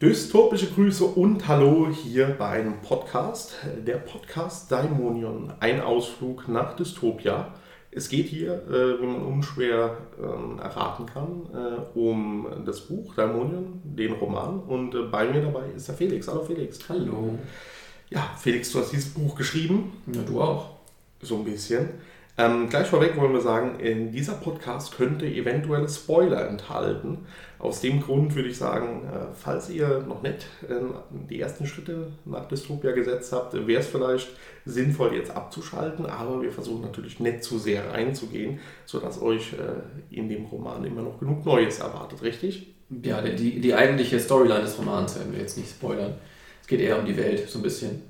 Dystopische Grüße und Hallo hier bei einem Podcast, der Podcast Daimonion, ein Ausflug nach Dystopia. Es geht hier, äh, wie man unschwer äh, erraten kann, äh, um das Buch Daimonion, den Roman. Und äh, bei mir dabei ist der Felix. Hallo Felix. Hallo. Ja, Felix, du hast dieses Buch geschrieben. Ja, du auch. So ein bisschen. Ähm, gleich vorweg wollen wir sagen, in dieser Podcast könnte eventuelle Spoiler enthalten. Aus dem Grund würde ich sagen, äh, falls ihr noch nicht äh, die ersten Schritte nach Dystopia gesetzt habt, wäre es vielleicht sinnvoll, jetzt abzuschalten, aber wir versuchen natürlich nicht zu sehr reinzugehen, sodass euch äh, in dem Roman immer noch genug Neues erwartet, richtig? Ja, die, die eigentliche Storyline des Romans werden wir jetzt nicht spoilern. Es geht eher um die Welt, so ein bisschen.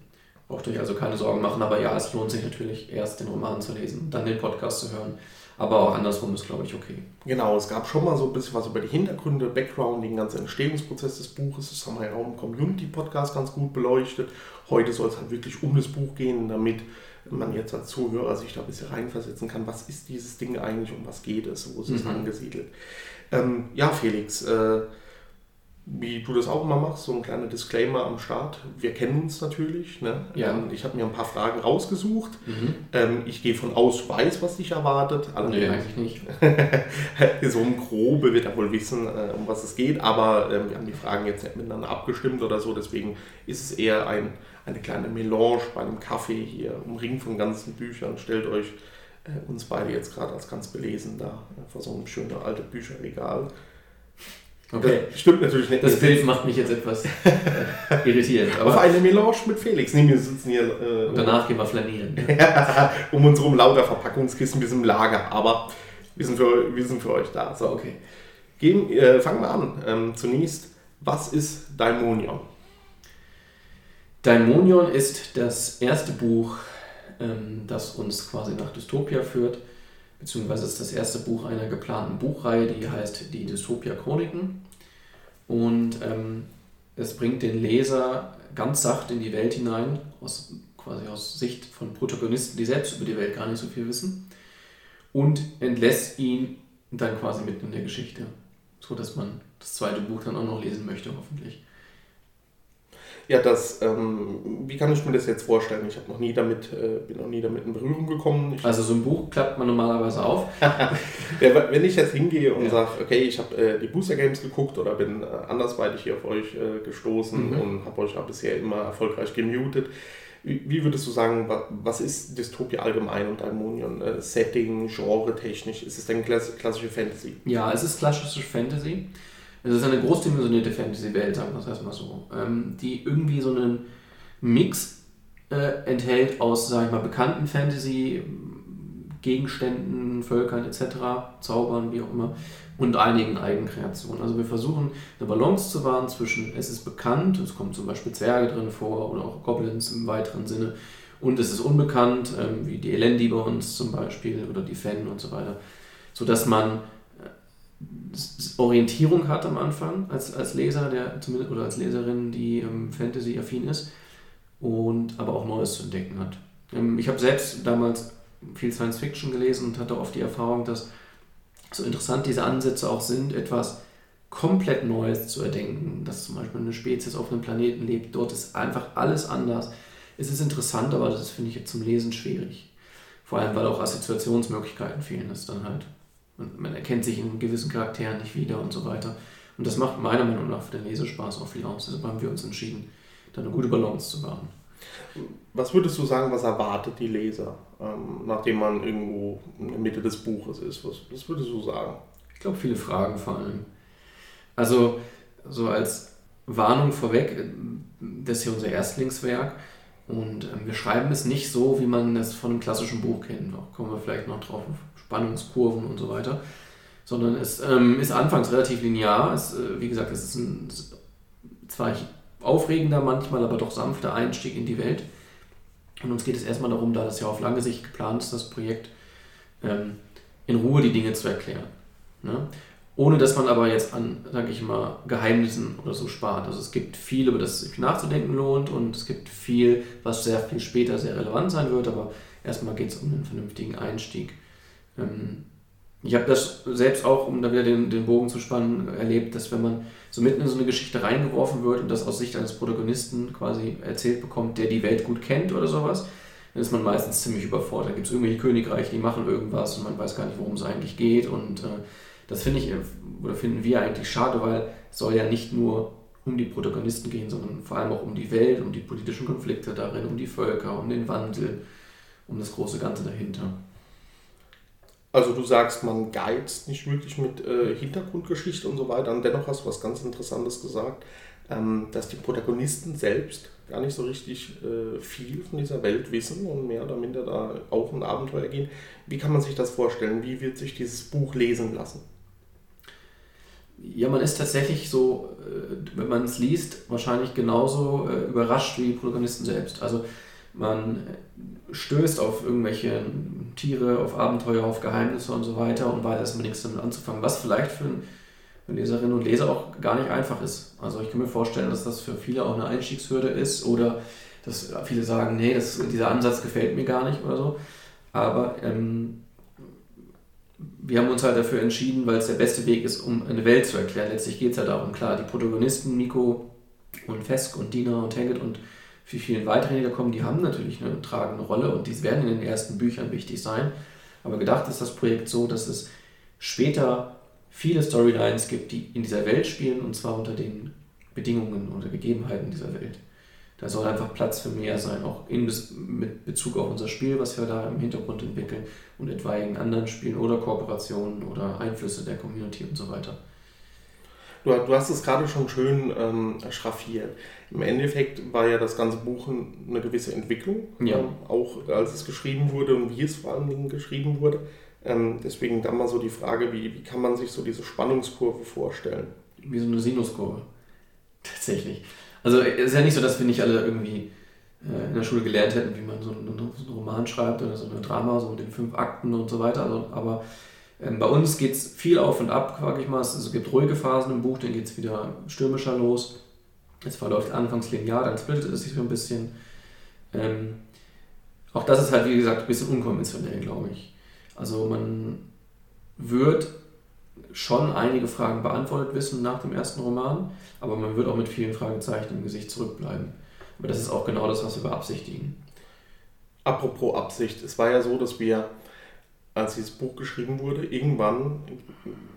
Braucht euch also keine Sorgen machen, aber ja, es lohnt sich natürlich erst den Roman zu lesen, dann den Podcast zu hören. Aber auch andersrum ist, glaube ich, okay. Genau, es gab schon mal so ein bisschen was über die Hintergründe, Background, den ganzen Entstehungsprozess des Buches. Das haben wir ja auch im Community-Podcast ganz gut beleuchtet. Heute soll es halt wirklich um das Buch gehen, damit man jetzt als Zuhörer sich da ein bisschen reinversetzen kann. Was ist dieses Ding eigentlich, um was geht es, wo ist es mhm. angesiedelt? Ähm, ja, Felix, äh, wie du das auch immer machst, so ein kleiner Disclaimer am Start. Wir kennen uns natürlich. Ne? Ja. Ähm, ich habe mir ein paar Fragen rausgesucht. Mhm. Ähm, ich gehe von aus, weiß, was dich erwartet. nee, eigentlich nicht. so ein Grobe wird er wohl wissen, äh, um was es geht. Aber ähm, wir haben die Fragen jetzt nicht miteinander abgestimmt oder so. Deswegen ist es eher ein, eine kleine Melange bei einem Kaffee hier, umringt von ganzen Büchern. Stellt euch äh, uns beide jetzt gerade als ganz belesen da äh, vor so einem schönen alten Bücherregal. Okay. Das stimmt natürlich nicht. Das Bild macht mich jetzt etwas äh, irritierend. Aber Auf eine Melange mit Felix. Nee, wir sitzen hier. Äh, und danach gehen wir flanieren. um uns herum lauter Verpackungskissen, wir sind im Lager. Aber wir sind für, wir sind für euch da. So, okay. Gehen, äh, fangen wir an. Ähm, zunächst, was ist Daimonion? Daimonion ist das erste Buch, ähm, das uns quasi nach Dystopia führt beziehungsweise ist das erste Buch einer geplanten Buchreihe, die heißt Die Dystopia Chroniken. Und ähm, es bringt den Leser ganz sacht in die Welt hinein, aus, quasi aus Sicht von Protagonisten, die selbst über die Welt gar nicht so viel wissen, und entlässt ihn dann quasi mitten in der Geschichte, so dass man das zweite Buch dann auch noch lesen möchte, hoffentlich. Ja, das, ähm, wie kann ich mir das jetzt vorstellen? Ich habe noch nie damit, äh, bin noch nie damit in Berührung gekommen. Ich also so ein Buch klappt man normalerweise auf. ja, wenn ich jetzt hingehe und ja. sage, okay, ich habe äh, die Booster Games geguckt oder bin äh, andersweitig hier auf euch äh, gestoßen mhm. und habe euch ja bisher immer erfolgreich gemutet. Wie, würdest du sagen, was, ist Dystopia allgemein und Almonion? Äh, Setting, Genre, technisch? Ist es denn klassische Fantasy? Ja, es ist klassische Fantasy. Es ist eine großdimensionierte Fantasy-Welt, sagen wir es erstmal so, ähm, die irgendwie so einen Mix äh, enthält aus, sag ich mal, bekannten Fantasy-Gegenständen, Völkern etc., Zaubern, wie auch immer, und einigen Eigenkreationen. Also wir versuchen eine Balance zu wahren zwischen, es ist bekannt, es kommen zum Beispiel Zwerge drin vor oder auch Goblins im weiteren Sinne, und es ist unbekannt, ähm, wie die Elendi bei uns zum Beispiel oder die Fen und so weiter, sodass man Orientierung hat am Anfang als, als Leser, der zumindest oder als Leserin, die ähm, Fantasy-affin ist und aber auch Neues zu entdecken hat. Ähm, ich habe selbst damals viel Science Fiction gelesen und hatte oft die Erfahrung, dass so interessant diese Ansätze auch sind, etwas komplett Neues zu erdenken, dass zum Beispiel eine Spezies auf einem Planeten lebt, dort ist einfach alles anders. Es ist interessant, aber das finde ich jetzt zum Lesen schwierig. Vor allem, weil auch Assoziationsmöglichkeiten fehlen. Ist dann halt und man erkennt sich in gewissen Charakteren nicht wieder und so weiter. Und das macht meiner Meinung nach für den Lesespaß auch viel aus. Deshalb haben wir uns entschieden, da eine gute Balance zu wahren. Was würdest du sagen, was erwartet die Leser, ähm, nachdem man irgendwo in der Mitte des Buches ist? Was, was würdest du sagen? Ich glaube, viele Fragen vor allem. Also, so als Warnung vorweg, das ist hier unser Erstlingswerk und ähm, wir schreiben es nicht so, wie man es von einem klassischen Buch kennt. Da kommen wir vielleicht noch drauf Spannungskurven und so weiter, sondern es ähm, ist anfangs relativ linear. Es, äh, wie gesagt, es ist ein zwar aufregender manchmal, aber doch sanfter Einstieg in die Welt. Und uns geht es erstmal darum, da das ja auf lange Sicht geplant ist, das Projekt ähm, in Ruhe die Dinge zu erklären. Ne? Ohne dass man aber jetzt an, sage ich mal, Geheimnissen oder so spart. Also es gibt viel, über das sich nachzudenken lohnt und es gibt viel, was sehr viel später sehr relevant sein wird, aber erstmal geht es um einen vernünftigen Einstieg ähm, ich habe das selbst auch, um da wieder den, den Bogen zu spannen, erlebt, dass wenn man so mitten in so eine Geschichte reingeworfen wird und das aus Sicht eines Protagonisten quasi erzählt bekommt, der die Welt gut kennt oder sowas, dann ist man meistens ziemlich überfordert. Da gibt es irgendwelche Königreiche, die machen irgendwas und man weiß gar nicht, worum es eigentlich geht. Und äh, das finde ich, oder finden wir eigentlich schade, weil es soll ja nicht nur um die Protagonisten gehen, sondern vor allem auch um die Welt, um die politischen Konflikte darin, um die Völker, um den Wandel, um das große Ganze dahinter. Also du sagst, man geizt nicht wirklich mit äh, Hintergrundgeschichte und so weiter. Und dennoch hast du was ganz Interessantes gesagt, ähm, dass die Protagonisten selbst gar nicht so richtig äh, viel von dieser Welt wissen und mehr oder minder da auch ein Abenteuer gehen. Wie kann man sich das vorstellen? Wie wird sich dieses Buch lesen lassen? Ja, man ist tatsächlich so, äh, wenn man es liest, wahrscheinlich genauso äh, überrascht wie die Protagonisten selbst. Also man stößt auf irgendwelche Tiere, auf Abenteuer, auf Geheimnisse und so weiter und weiß erstmal nichts damit anzufangen, was vielleicht für, für Leserinnen und Leser auch gar nicht einfach ist. Also ich kann mir vorstellen, dass das für viele auch eine Einstiegshürde ist oder dass viele sagen, nee, das, dieser Ansatz gefällt mir gar nicht oder so. Aber ähm, wir haben uns halt dafür entschieden, weil es der beste Weg ist, um eine Welt zu erklären. Letztlich geht es ja darum, klar, die Protagonisten, Miko und Fesk und Dina und Tanget und für vielen weiteren, die da kommen, die haben natürlich eine tragende Rolle und die werden in den ersten Büchern wichtig sein. Aber gedacht ist das Projekt so, dass es später viele Storylines gibt, die in dieser Welt spielen und zwar unter den Bedingungen oder Gegebenheiten dieser Welt. Da soll einfach Platz für mehr sein, auch in, mit Bezug auf unser Spiel, was wir da im Hintergrund entwickeln und etwaigen anderen Spielen oder Kooperationen oder Einflüsse der Community und so weiter. Du, du hast es gerade schon schön ähm, schraffiert. Im Endeffekt war ja das ganze Buch eine gewisse Entwicklung, ja. ähm, auch als es geschrieben wurde und wie es vor allen Dingen geschrieben wurde. Ähm, deswegen dann mal so die Frage, wie, wie kann man sich so diese Spannungskurve vorstellen? Wie so eine Sinuskurve. Tatsächlich. Also es ist ja nicht so, dass wir nicht alle irgendwie äh, in der Schule gelernt hätten, wie man so einen, so einen Roman schreibt oder so ein Drama, so mit den fünf Akten und so weiter. Also, aber ähm, bei uns geht es viel auf und ab, sag ich mal. Es gibt ruhige Phasen im Buch, dann geht es wieder stürmischer los. Es verläuft anfangs linear, dann splittet es sich so ein bisschen. Ähm, auch das ist halt, wie gesagt, ein bisschen unkonventionell, glaube ich. Also man wird schon einige Fragen beantwortet wissen nach dem ersten Roman, aber man wird auch mit vielen Fragezeichen im Gesicht zurückbleiben. Aber das ist auch genau das, was wir beabsichtigen. Apropos Absicht, es war ja so, dass wir als dieses Buch geschrieben wurde, irgendwann,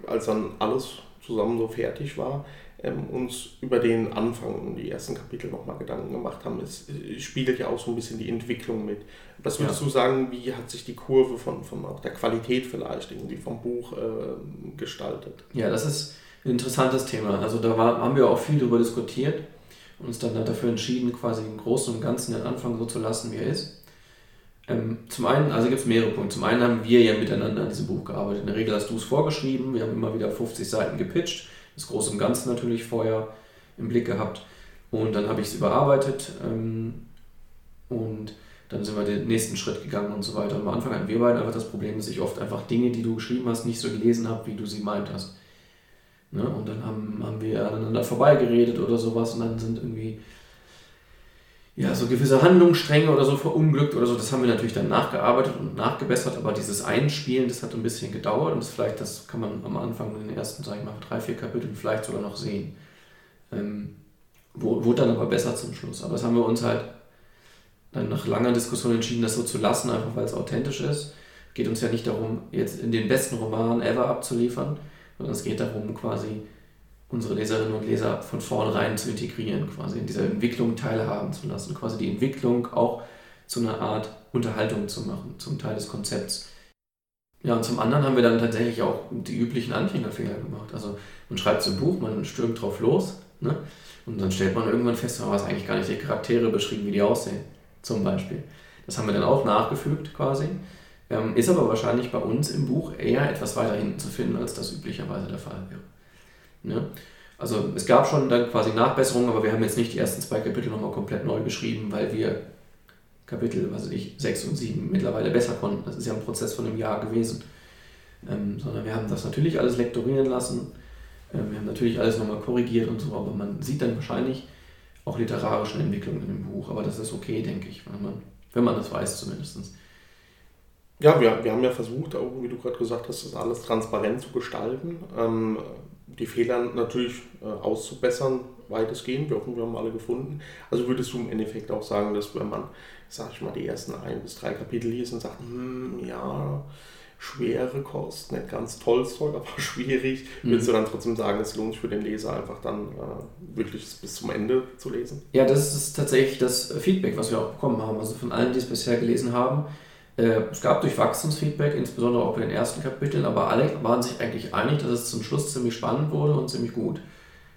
als dann alles zusammen so fertig war, ähm, uns über den Anfang und die ersten Kapitel nochmal Gedanken gemacht haben. Es spiegelt ja auch so ein bisschen die Entwicklung mit. Was würdest ja. du sagen, wie hat sich die Kurve von, von auch der Qualität vielleicht irgendwie vom Buch äh, gestaltet? Ja, das ist ein interessantes Thema. Also da war, haben wir auch viel darüber diskutiert und uns dann dafür entschieden, quasi im Großen und Ganzen den Anfang so zu lassen, wie er ist. Ähm, zum einen, also gibt es mehrere Punkte. Zum einen haben wir ja miteinander an diesem Buch gearbeitet. In der Regel hast du es vorgeschrieben, wir haben immer wieder 50 Seiten gepitcht, das Große und Ganze natürlich vorher im Blick gehabt. Und dann habe ich es überarbeitet ähm, und dann sind wir den nächsten Schritt gegangen und so weiter. Und am Anfang hatten wir beide einfach das Problem, dass ich oft einfach Dinge, die du geschrieben hast, nicht so gelesen habe, wie du sie meint hast. Ne? Und dann haben, haben wir aneinander vorbeigeredet oder sowas und dann sind irgendwie ja, so gewisse Handlungsstränge oder so verunglückt oder so, das haben wir natürlich dann nachgearbeitet und nachgebessert, aber dieses Einspielen, das hat ein bisschen gedauert und das vielleicht, das kann man am Anfang in den ersten, sag ich mal, drei, vier Kapiteln vielleicht sogar noch sehen. Ähm, wurde dann aber besser zum Schluss. Aber das haben wir uns halt dann nach langer Diskussion entschieden, das so zu lassen, einfach weil es authentisch ist. Geht uns ja nicht darum, jetzt in den besten Roman ever abzuliefern, sondern es geht darum, quasi unsere Leserinnen und Leser von vornherein zu integrieren, quasi in dieser Entwicklung teilhaben zu lassen, quasi die Entwicklung auch zu einer Art Unterhaltung zu machen, zum Teil des Konzepts. Ja, und zum anderen haben wir dann tatsächlich auch die üblichen Anfängerfehler gemacht. Also man schreibt so ein Buch, man stürmt drauf los ne? und dann stellt man irgendwann fest, man weiß eigentlich gar nicht die Charaktere beschrieben, wie die aussehen, zum Beispiel. Das haben wir dann auch nachgefügt quasi. Ähm, ist aber wahrscheinlich bei uns im Buch eher etwas weiter hinten zu finden, als das üblicherweise der Fall wäre. Ne? Also es gab schon dann quasi Nachbesserungen, aber wir haben jetzt nicht die ersten zwei Kapitel nochmal komplett neu geschrieben, weil wir Kapitel, was weiß ich, 6 und 7 mittlerweile besser konnten. Das ist ja ein Prozess von einem Jahr gewesen. Ähm, sondern wir haben das natürlich alles lektorieren lassen. Ähm, wir haben natürlich alles nochmal korrigiert und so, aber man sieht dann wahrscheinlich auch literarische Entwicklungen in dem Buch. Aber das ist okay, denke ich, wenn man, wenn man das weiß zumindest. Ja, wir, wir haben ja versucht, auch wie du gerade gesagt hast, das alles transparent zu gestalten. Ähm, die Fehler natürlich äh, auszubessern, weitestgehend. Wir hoffen, wir haben alle gefunden. Also würdest du im Endeffekt auch sagen, dass wenn man, sag ich mal, die ersten ein bis drei Kapitel liest und sagt, hm, ja, schwere Kost, nicht ganz Tolstoi, aber schwierig, mhm. würdest du dann trotzdem sagen, es lohnt sich für den Leser einfach dann äh, wirklich bis zum Ende zu lesen? Ja, das ist tatsächlich das Feedback, was wir auch bekommen haben. Also von allen, die es bisher gelesen haben. Äh, es gab durchwachsenes Feedback, insbesondere auch bei den ersten Kapiteln, aber alle waren sich eigentlich einig, dass es zum Schluss ziemlich spannend wurde und ziemlich gut.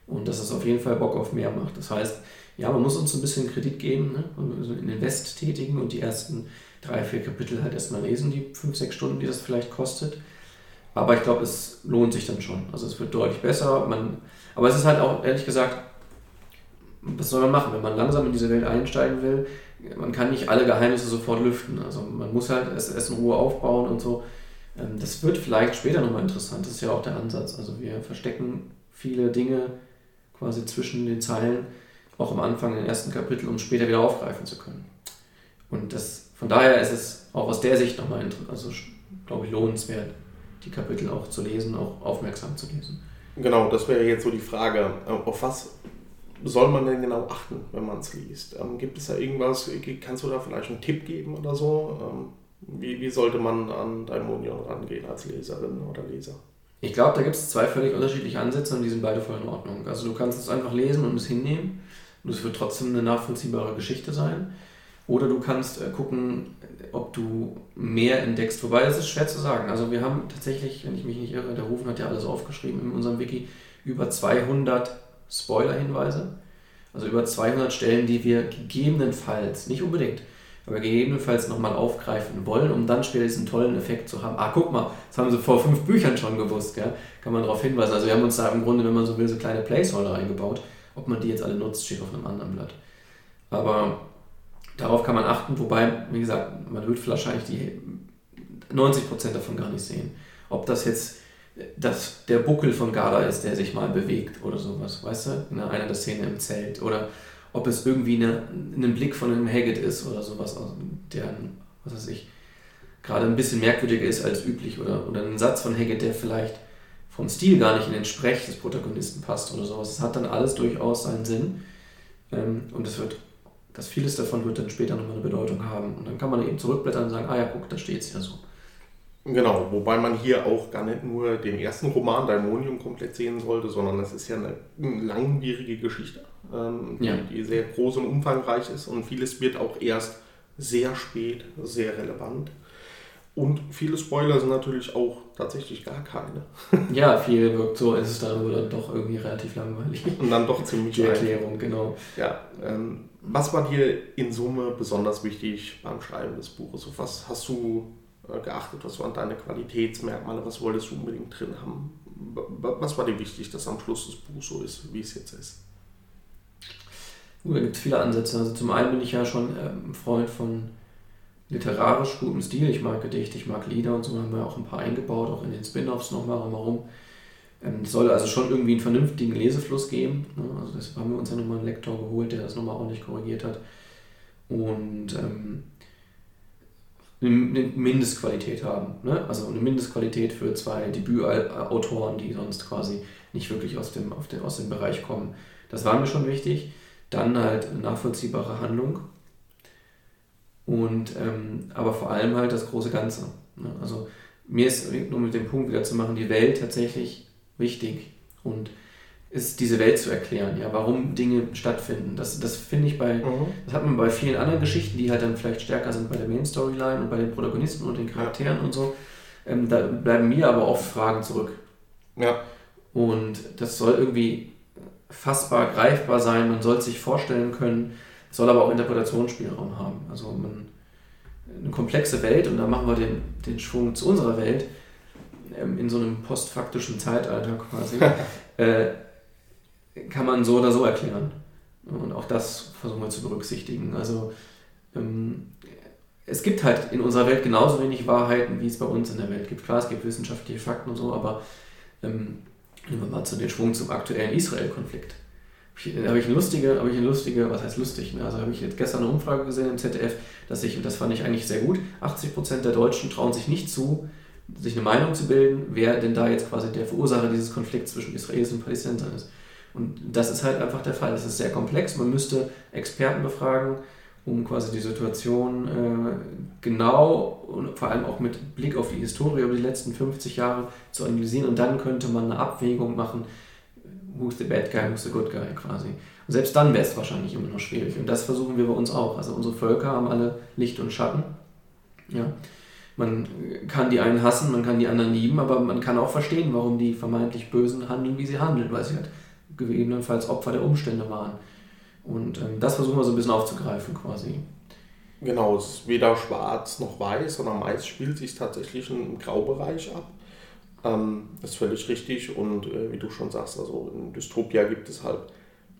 Und dass es auf jeden Fall Bock auf mehr macht. Das heißt, ja, man muss uns ein bisschen Kredit geben, ne? also in Invest tätigen und die ersten drei, vier Kapitel halt erstmal lesen, die fünf, sechs Stunden, die das vielleicht kostet. Aber ich glaube, es lohnt sich dann schon. Also es wird deutlich besser. Man, aber es ist halt auch, ehrlich gesagt, was soll man machen, wenn man langsam in diese Welt einsteigen will? Man kann nicht alle Geheimnisse sofort lüften. Also man muss halt es, es in Ruhe aufbauen und so. Ähm, das wird vielleicht später nochmal interessant. Das ist ja auch der Ansatz. Also wir verstecken viele Dinge quasi zwischen den Zeilen, auch am Anfang den ersten Kapitel, um später wieder aufgreifen zu können. Und das, von daher ist es auch aus der Sicht nochmal, also glaube ich, lohnenswert, die Kapitel auch zu lesen, auch aufmerksam zu lesen. Genau, das wäre jetzt so die Frage. Auf was soll man denn genau achten, wenn man es liest? Ähm, gibt es da irgendwas, kannst du da vielleicht einen Tipp geben oder so? Ähm, wie, wie sollte man an Daimonion rangehen als Leserin oder Leser? Ich glaube, da gibt es zwei völlig unterschiedliche Ansätze und die sind beide voll in Ordnung. Also du kannst es einfach lesen und es hinnehmen und es wird trotzdem eine nachvollziehbare Geschichte sein. Oder du kannst äh, gucken, ob du mehr entdeckst. Wobei, es ist schwer zu sagen. Also wir haben tatsächlich, wenn ich mich nicht irre, der Rufen hat ja alles aufgeschrieben in unserem Wiki, über 200 Spoiler-Hinweise. Also über 200 Stellen, die wir gegebenenfalls, nicht unbedingt, aber gegebenenfalls nochmal aufgreifen wollen, um dann später diesen tollen Effekt zu haben. Ah, guck mal, das haben sie vor fünf Büchern schon gewusst, gell? kann man darauf hinweisen. Also wir haben uns da im Grunde, wenn man so will, so kleine Placeholder eingebaut. Ob man die jetzt alle nutzt, steht auf einem anderen Blatt. Aber darauf kann man achten, wobei, wie gesagt, man wird wahrscheinlich die 90% davon gar nicht sehen. Ob das jetzt dass der Buckel von Gala ist, der sich mal bewegt oder sowas, weißt du? In einer der Szenen im Zelt. Oder ob es irgendwie eine, ein Blick von einem Haggett ist oder sowas, der, was weiß ich, gerade ein bisschen merkwürdiger ist als üblich. Oder, oder ein Satz von Haggett, der vielleicht vom Stil gar nicht in den Sprech des Protagonisten passt oder sowas. Es hat dann alles durchaus seinen Sinn. Ähm, und es wird, dass vieles davon wird dann später nochmal eine Bedeutung haben. Und dann kann man eben zurückblättern und sagen, ah ja, guck, da steht es ja so. Genau, wobei man hier auch gar nicht nur den ersten Roman Daimonium komplett sehen sollte, sondern es ist ja eine langwierige Geschichte, ähm, ja. die, die, sehr groß und umfangreich ist und vieles wird auch erst sehr spät sehr relevant. Und viele Spoiler sind natürlich auch tatsächlich gar keine. ja, viel wirkt so, ist es dann dann doch irgendwie relativ langweilig. Und dann doch ziemlich Die Erklärung, genau. Ja, ähm, was war dir in Summe besonders wichtig beim Schreiben des Buches? Was hast du geachtet? Was waren deine Qualitätsmerkmale? Was wolltest du unbedingt drin haben? Was war dir wichtig, dass am Schluss das Buch so ist, wie es jetzt ist? Uh, da gibt es viele Ansätze. Also zum einen bin ich ja schon ähm, Freund von literarisch gutem Stil. Ich mag Gedichte, ich mag Lieder und so. haben wir auch ein paar eingebaut, auch in den Spin-offs nochmal drumherum. Ähm, es soll also schon irgendwie einen vernünftigen Lesefluss geben. Ne? Also deshalb haben wir uns ja nochmal einen Lektor geholt, der das nochmal ordentlich korrigiert hat. Und ähm, eine Mindestqualität haben. Ne? Also eine Mindestqualität für zwei Debütautoren, die sonst quasi nicht wirklich aus dem, auf den, aus dem Bereich kommen. Das war mir schon wichtig. Dann halt nachvollziehbare Handlung. Und ähm, aber vor allem halt das große Ganze. Ne? Also mir ist, nur mit dem Punkt wieder zu machen, die Welt tatsächlich wichtig. Und ist diese Welt zu erklären, ja, warum Dinge stattfinden. Das, das finde ich bei, mhm. das hat man bei vielen anderen Geschichten, die halt dann vielleicht stärker sind bei der Main Storyline und bei den Protagonisten und den Charakteren und so. Ähm, da bleiben mir aber oft Fragen zurück. Ja. Und das soll irgendwie fassbar, greifbar sein, man soll es sich vorstellen können, soll aber auch Interpretationsspielraum haben. Also man, eine komplexe Welt und da machen wir den, den Schwung zu unserer Welt ähm, in so einem postfaktischen Zeitalter quasi. äh, kann man so oder so erklären. Und auch das versuchen wir zu berücksichtigen. Also ähm, es gibt halt in unserer Welt genauso wenig Wahrheiten, wie es bei uns in der Welt gibt. Klar, es gibt wissenschaftliche Fakten und so, aber ähm, nehmen wir mal zu den Schwung zum aktuellen Israel-Konflikt. habe ich eine lustige, habe ich eine lustige, was heißt lustig? Ne? Also habe ich jetzt gestern eine Umfrage gesehen im ZDF, dass ich, und das fand ich eigentlich sehr gut, 80% der Deutschen trauen sich nicht zu, sich eine Meinung zu bilden, wer denn da jetzt quasi der Verursacher dieses Konflikts zwischen Israelis und Palästinensern ist. Und das ist halt einfach der Fall. Es ist sehr komplex. Man müsste Experten befragen, um quasi die Situation äh, genau und vor allem auch mit Blick auf die Historie über die letzten 50 Jahre zu analysieren. Und dann könnte man eine Abwägung machen, who's the bad guy, who's the good guy quasi. Und selbst dann wäre es wahrscheinlich immer noch schwierig. Und das versuchen wir bei uns auch. Also unsere Völker haben alle Licht und Schatten. Ja. Man kann die einen hassen, man kann die anderen lieben, aber man kann auch verstehen, warum die vermeintlich Bösen handeln, wie sie handeln, weil sie halt gegebenenfalls Opfer der Umstände waren. Und ähm, das versuchen wir so ein bisschen aufzugreifen quasi. Genau, es ist weder schwarz noch weiß, sondern meist spielt sich tatsächlich im Graubereich ab. Ähm, ist völlig richtig und äh, wie du schon sagst, also in Dystopia gibt es halt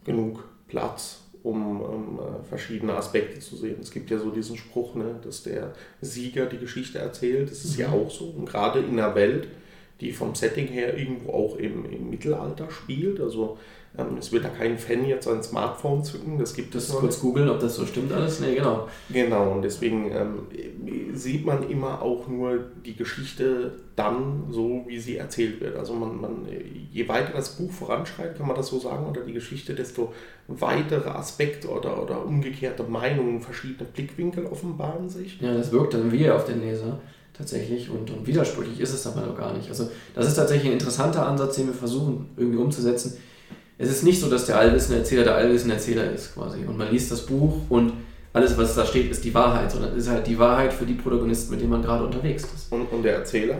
genug Platz, um ähm, verschiedene Aspekte zu sehen. Es gibt ja so diesen Spruch, ne, dass der Sieger die Geschichte erzählt. Das ist mhm. ja auch so. Und gerade in einer Welt, die vom Setting her irgendwo auch im, im Mittelalter spielt, also ähm, es wird da kein Fan jetzt ein Smartphone zücken, das gibt es kurz googeln, ob das so stimmt alles. Nee, genau. Genau, und deswegen ähm, sieht man immer auch nur die Geschichte dann so, wie sie erzählt wird. Also man, man, je weiter das Buch voranschreitet, kann man das so sagen, oder die Geschichte, desto weitere Aspekte oder, oder umgekehrte Meinungen, verschiedene Blickwinkel offenbaren sich. Ja, das wirkt dann wie auf den Leser tatsächlich und, und widersprüchlich ist es aber noch gar nicht. Also das ist tatsächlich ein interessanter Ansatz, den wir versuchen irgendwie umzusetzen es ist nicht so, dass der allwissende Erzähler der allwissende Erzähler ist quasi. Und man liest das Buch und alles, was da steht, ist die Wahrheit, sondern es ist halt die Wahrheit für die Protagonisten, mit denen man gerade unterwegs ist. Und, und der Erzähler?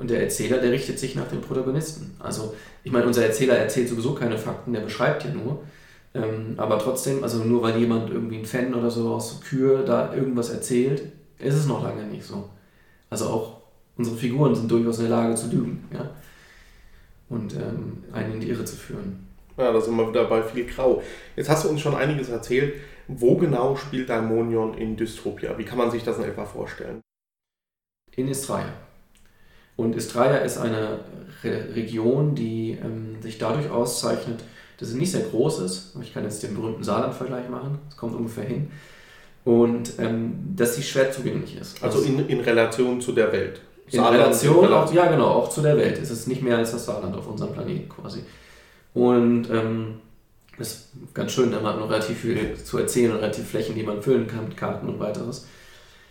Und der Erzähler, der richtet sich nach den Protagonisten. Also, ich meine, unser Erzähler erzählt sowieso keine Fakten, der beschreibt ja nur. Ähm, aber trotzdem, also nur weil jemand irgendwie ein Fan oder so aus Kür da irgendwas erzählt, ist es noch lange nicht so. Also auch unsere Figuren sind durchaus in der Lage zu lügen, ja. Und ähm, einen in die Irre zu führen. Ja, da sind wir wieder bei viel Grau. Jetzt hast du uns schon einiges erzählt. Wo genau spielt Daimonion in Dystopia? Wie kann man sich das in etwa vorstellen? In Istria. Und Istria ist eine Re Region, die ähm, sich dadurch auszeichnet, dass sie nicht sehr groß ist. Ich kann jetzt den berühmten Saarland-Vergleich machen, das kommt ungefähr hin. Und ähm, dass sie schwer zugänglich ist. Also, in, in Relation zu der Welt. In Relation, auch, ja genau, auch zu der Welt. Es ist nicht mehr als das Saarland auf unserem Planeten quasi. Und ähm, das ist ganz schön, da hat man noch relativ viel zu erzählen und relativ Flächen, die man füllen kann mit Karten und weiteres.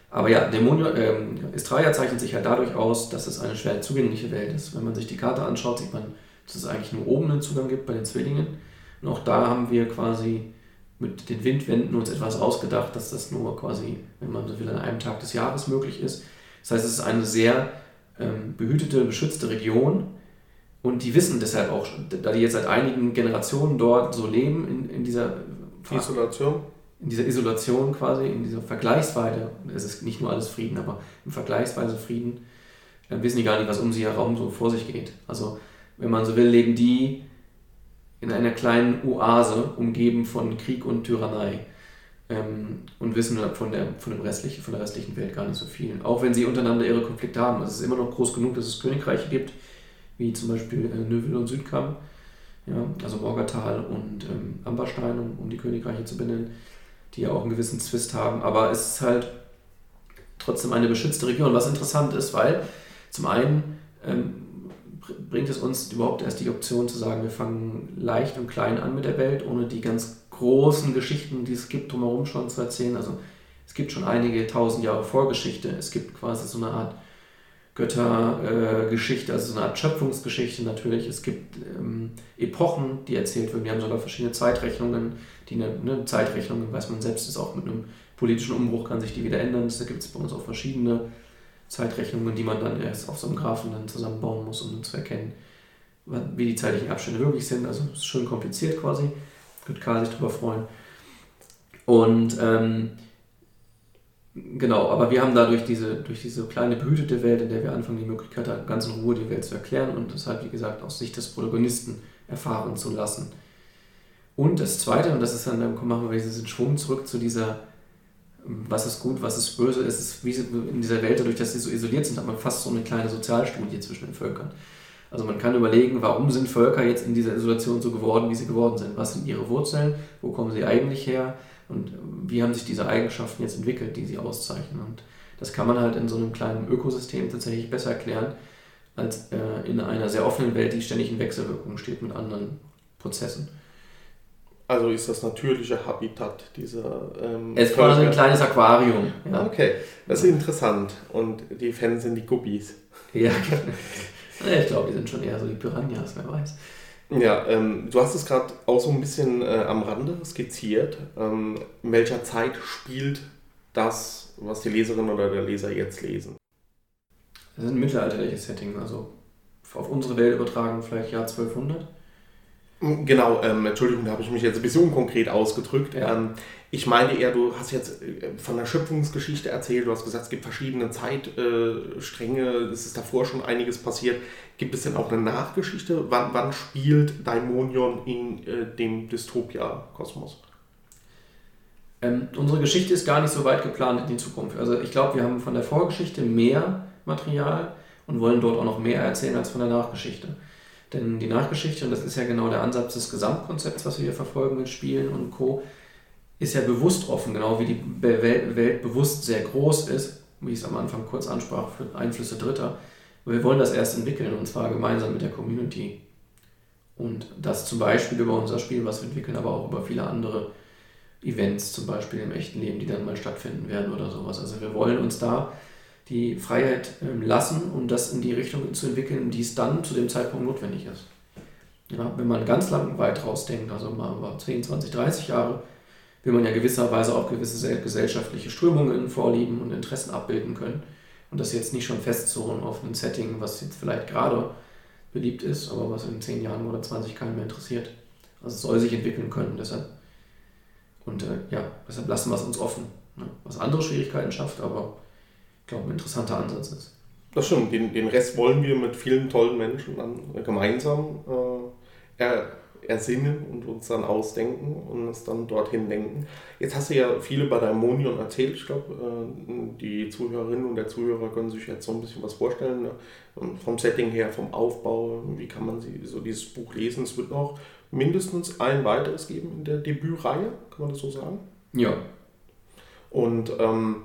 Aber ja, Dämonio, ähm, Istria zeichnet sich halt dadurch aus, dass es eine schwer zugängliche Welt ist. Wenn man sich die Karte anschaut, sieht man, dass es eigentlich nur oben einen Zugang gibt bei den Zwillingen. Und auch da haben wir quasi mit den Windwänden uns etwas ausgedacht, dass das nur quasi, wenn man so will, an einem Tag des Jahres möglich ist. Das heißt, es ist eine sehr ähm, behütete, beschützte Region, und die wissen deshalb auch, da die jetzt seit einigen Generationen dort so leben, in, in dieser Isolation. In dieser Isolation quasi, in dieser Vergleichsweise, es ist nicht nur alles Frieden, aber im Vergleichsweise Frieden, dann wissen die gar nicht, was um sie herum so vor sich geht. Also, wenn man so will, leben die in einer kleinen Oase, umgeben von Krieg und Tyrannei. Ähm, und wissen von der, von, dem restlichen, von der restlichen Welt gar nicht so viel. Auch wenn sie untereinander ihre Konflikte haben. Es ist immer noch groß genug, dass es Königreiche gibt, wie zum Beispiel äh, Neuville und Südkamm, ja, also Morgertal und ähm, Amberstein, um, um die Königreiche zu benennen, die ja auch einen gewissen Zwist haben. Aber es ist halt trotzdem eine beschützte Region, was interessant ist, weil zum einen ähm, bringt es uns überhaupt erst die Option zu sagen, wir fangen leicht und klein an mit der Welt, ohne die ganz großen Geschichten, die es gibt, drumherum schon zu erzählen. Also es gibt schon einige tausend Jahre Vorgeschichte. Es gibt quasi so eine Art Göttergeschichte, äh, also so eine Art Schöpfungsgeschichte natürlich. Es gibt ähm, Epochen, die erzählt werden. Wir haben sogar verschiedene Zeitrechnungen. Die eine, ne, Zeitrechnung, weiß man selbst, ist auch mit einem politischen Umbruch kann sich die wieder ändern. Da gibt es bei uns auch verschiedene Zeitrechnungen, die man dann erst auf so einem Graphen dann zusammenbauen muss, um zu erkennen, wie die zeitlichen Abstände wirklich sind. Also es ist schön kompliziert quasi. Wird Karl sich darüber freuen. Und ähm, Genau, aber wir haben dadurch diese, durch diese kleine behütete Welt, in der wir anfangen, die Möglichkeit haben, ganz in Ruhe die Welt zu erklären und deshalb, wie gesagt, aus Sicht des Protagonisten erfahren zu lassen. Und das Zweite, und das ist dann, dann machen wir diesen Schwung zurück zu dieser, was ist gut, was ist böse, es ist wie in dieser Welt, dadurch, dass sie so isoliert sind, hat man fast so eine kleine Sozialstudie zwischen den Völkern. Also man kann überlegen, warum sind Völker jetzt in dieser Isolation so geworden, wie sie geworden sind? Was sind ihre Wurzeln? Wo kommen sie eigentlich her? Und wie haben sich diese Eigenschaften jetzt entwickelt, die sie auszeichnen? Und das kann man halt in so einem kleinen Ökosystem tatsächlich besser erklären, als äh, in einer sehr offenen Welt, die ständig in Wechselwirkung steht mit anderen Prozessen. Also ist das natürliche Habitat dieser. Ähm, es ist quasi ein kleines Aquarium. Ja. Okay, das ist interessant. Und die Fans sind die Guppies. Ja, ich glaube, die sind schon eher so die Piranhas, wer weiß. Ja, ähm, du hast es gerade auch so ein bisschen äh, am Rande skizziert. Ähm, in welcher Zeit spielt das, was die Leserin oder der Leser jetzt lesen? Das ist ein mittelalterliches Setting, also auf unsere Welt übertragen vielleicht Jahr 1200. Genau, ähm, Entschuldigung, da habe ich mich jetzt ein bisschen unkonkret ausgedrückt. Ja. Ähm, ich meine eher, du hast jetzt äh, von der Schöpfungsgeschichte erzählt, du hast gesagt, es gibt verschiedene Zeitstränge, es ist davor schon einiges passiert. Gibt es denn auch eine Nachgeschichte? Wann, wann spielt Daimonion in äh, dem Dystopia-Kosmos? Ähm, unsere Geschichte ist gar nicht so weit geplant in die Zukunft. Also ich glaube, wir haben von der Vorgeschichte mehr Material und wollen dort auch noch mehr erzählen als von der Nachgeschichte. Denn die Nachgeschichte, und das ist ja genau der Ansatz des Gesamtkonzepts, was wir hier verfolgen mit Spielen und Co., ist ja bewusst offen, genau wie die Welt, bewusst sehr groß ist, wie ich es am Anfang kurz ansprach, für Einflüsse Dritter. Wir wollen das erst entwickeln und zwar gemeinsam mit der Community. Und das zum Beispiel über unser Spiel, was wir entwickeln, aber auch über viele andere Events, zum Beispiel im echten Leben, die dann mal stattfinden werden oder sowas. Also wir wollen uns da die Freiheit ähm, lassen, um das in die Richtung zu entwickeln, die es dann zu dem Zeitpunkt notwendig ist. Ja, wenn man ganz lang weit rausdenkt, also mal über 10, 20, 30 Jahre, will man ja gewisserweise auch gewisse gesellschaftliche Strömungen vorlieben und Interessen abbilden können. Und das jetzt nicht schon festzurren auf ein Setting, was jetzt vielleicht gerade beliebt ist, aber was in 10 Jahren oder 20 keinen mehr interessiert. Also es soll sich entwickeln können, deshalb. Und äh, ja, deshalb lassen wir es uns offen. Ne? Was andere Schwierigkeiten schafft, aber glaube, ein interessanter Ansatz ist. Das stimmt, den, den Rest wollen wir mit vielen tollen Menschen dann gemeinsam äh, er, ersinnen und uns dann ausdenken und uns dann dorthin denken. Jetzt hast du ja viele bei Daimonion erzählt. Ich glaube, äh, die Zuhörerinnen und der Zuhörer können sich jetzt so ein bisschen was vorstellen. Ne? Vom Setting her, vom Aufbau, wie kann man sie, so dieses Buch lesen. Es wird noch mindestens ein weiteres geben in der Debütreihe, kann man das so sagen? Ja. Und ähm,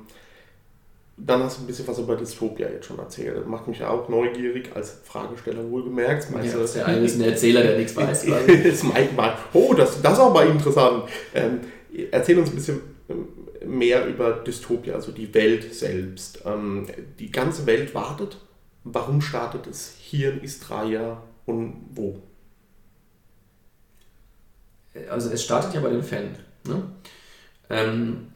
dann hast du ein bisschen was über Dystopia jetzt schon erzählt. Das macht mich ja auch neugierig als Fragesteller wohlgemerkt. Meinst ja, der eine ist ein Erzähler, der nichts weiß. das meint mal, oh, das, das ist aber interessant. Ähm, erzähl uns ein bisschen ähm, mehr über Dystopia, also die Welt selbst. Ähm, die ganze Welt wartet. Warum startet es hier in Istraia und wo? Also es startet ja bei den Fan. Ne? Ähm,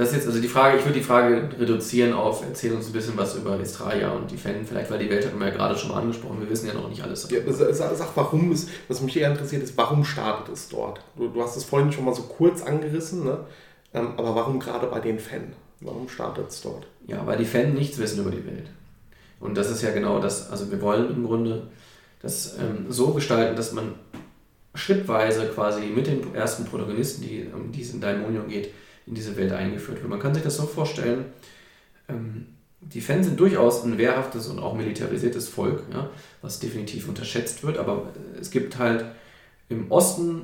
das ist jetzt also die Frage, ich würde die Frage reduzieren auf, erzähl uns ein bisschen was über Estraia und die Fan, vielleicht weil die Welt hatten wir ja gerade schon mal angesprochen, wir wissen ja noch nicht alles. Ja, sag, warum es, was mich eher interessiert ist, warum startet es dort? Du, du hast es vorhin schon mal so kurz angerissen, ne? Ähm, aber warum gerade bei den Fan? Warum startet es dort? Ja, weil die Fan nichts wissen über die Welt. Und das ist ja genau das, also wir wollen im Grunde das ähm, so gestalten, dass man schrittweise quasi mit den ersten Protagonisten, die, um die es in Daimonion geht, in diese Welt eingeführt wird. Man kann sich das so vorstellen, ähm, die Fans sind durchaus ein wehrhaftes und auch militarisiertes Volk, ja, was definitiv unterschätzt wird, aber es gibt halt im Osten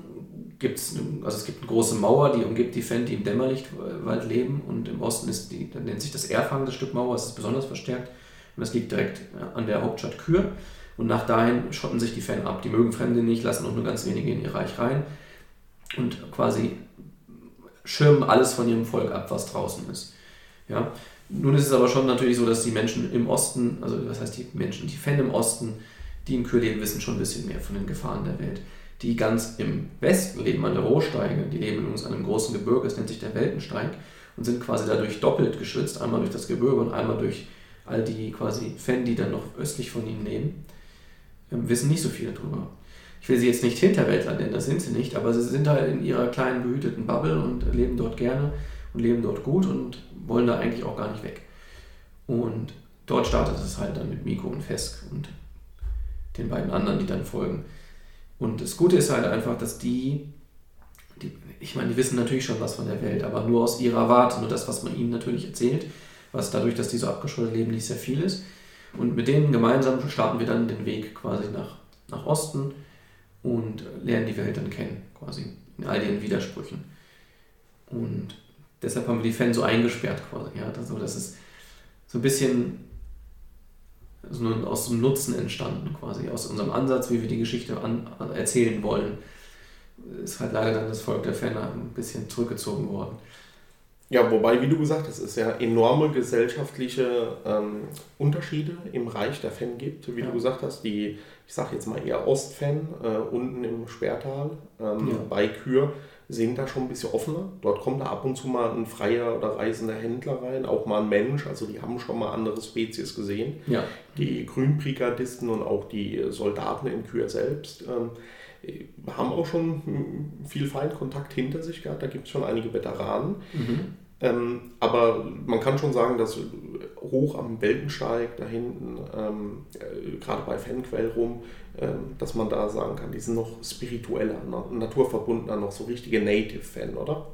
gibt's, also es gibt eine große Mauer, die umgibt die Fan, die im Dämmerlichtwald leben und im Osten ist die, dann nennt sich das Erfang, das Stück Mauer, das ist besonders verstärkt und das liegt direkt an der Hauptstadt Kür und nach dahin schotten sich die Fan ab. Die mögen Fremde nicht, lassen auch nur ganz wenige in ihr Reich rein und quasi schirmen alles von ihrem Volk ab, was draußen ist. Ja? Nun ist es aber schon natürlich so, dass die Menschen im Osten, also was heißt die Menschen, die Fan im Osten, die in Kür leben, wissen schon ein bisschen mehr von den Gefahren der Welt. Die ganz im Westen leben, an der Rohsteige, die leben übrigens an einem großen Gebirge, das nennt sich der Weltensteig, und sind quasi dadurch doppelt geschützt, einmal durch das Gebirge und einmal durch all die quasi Fan, die dann noch östlich von ihnen leben, ähm, wissen nicht so viel darüber ich will sie jetzt nicht Hinterwäldler nennen, das sind sie nicht, aber sie sind halt in ihrer kleinen behüteten Bubble und leben dort gerne und leben dort gut und wollen da eigentlich auch gar nicht weg. Und dort startet es halt dann mit Miko und Fesk und den beiden anderen, die dann folgen. Und das Gute ist halt einfach, dass die, die, ich meine, die wissen natürlich schon was von der Welt, aber nur aus ihrer Warte, nur das, was man ihnen natürlich erzählt, was dadurch, dass die so abgeschottet leben, nicht sehr viel ist. Und mit denen gemeinsam starten wir dann den Weg quasi nach, nach Osten und lernen die Welt dann kennen, quasi in all ihren Widersprüchen. Und deshalb haben wir die Fans so eingesperrt quasi. Ja? Also das ist so ein bisschen so aus dem Nutzen entstanden quasi, aus unserem Ansatz, wie wir die Geschichte an, erzählen wollen. Ist halt leider dann das Volk der Fan ein bisschen zurückgezogen worden. Ja, wobei, wie du gesagt hast, es ja enorme gesellschaftliche ähm, Unterschiede im Reich der Fan gibt. Wie ja. du gesagt hast, die, ich sage jetzt mal eher Ostfan, äh, unten im Sperrtal, ähm, ja. bei Kür, sind da schon ein bisschen offener. Dort kommt da ab und zu mal ein freier oder reisender Händler rein, auch mal ein Mensch. Also die haben schon mal andere Spezies gesehen. Ja. Die Grünbrigadisten und auch die Soldaten in Kür selbst. Ähm, haben auch schon viel Feindkontakt hinter sich gehabt. Da gibt es schon einige Veteranen. Mhm. Ähm, aber man kann schon sagen, dass hoch am Weltensteig da hinten, ähm, äh, gerade bei Fanquell rum, ähm, dass man da sagen kann, die sind noch spiritueller, naturverbundener, noch so richtige Native-Fan, oder?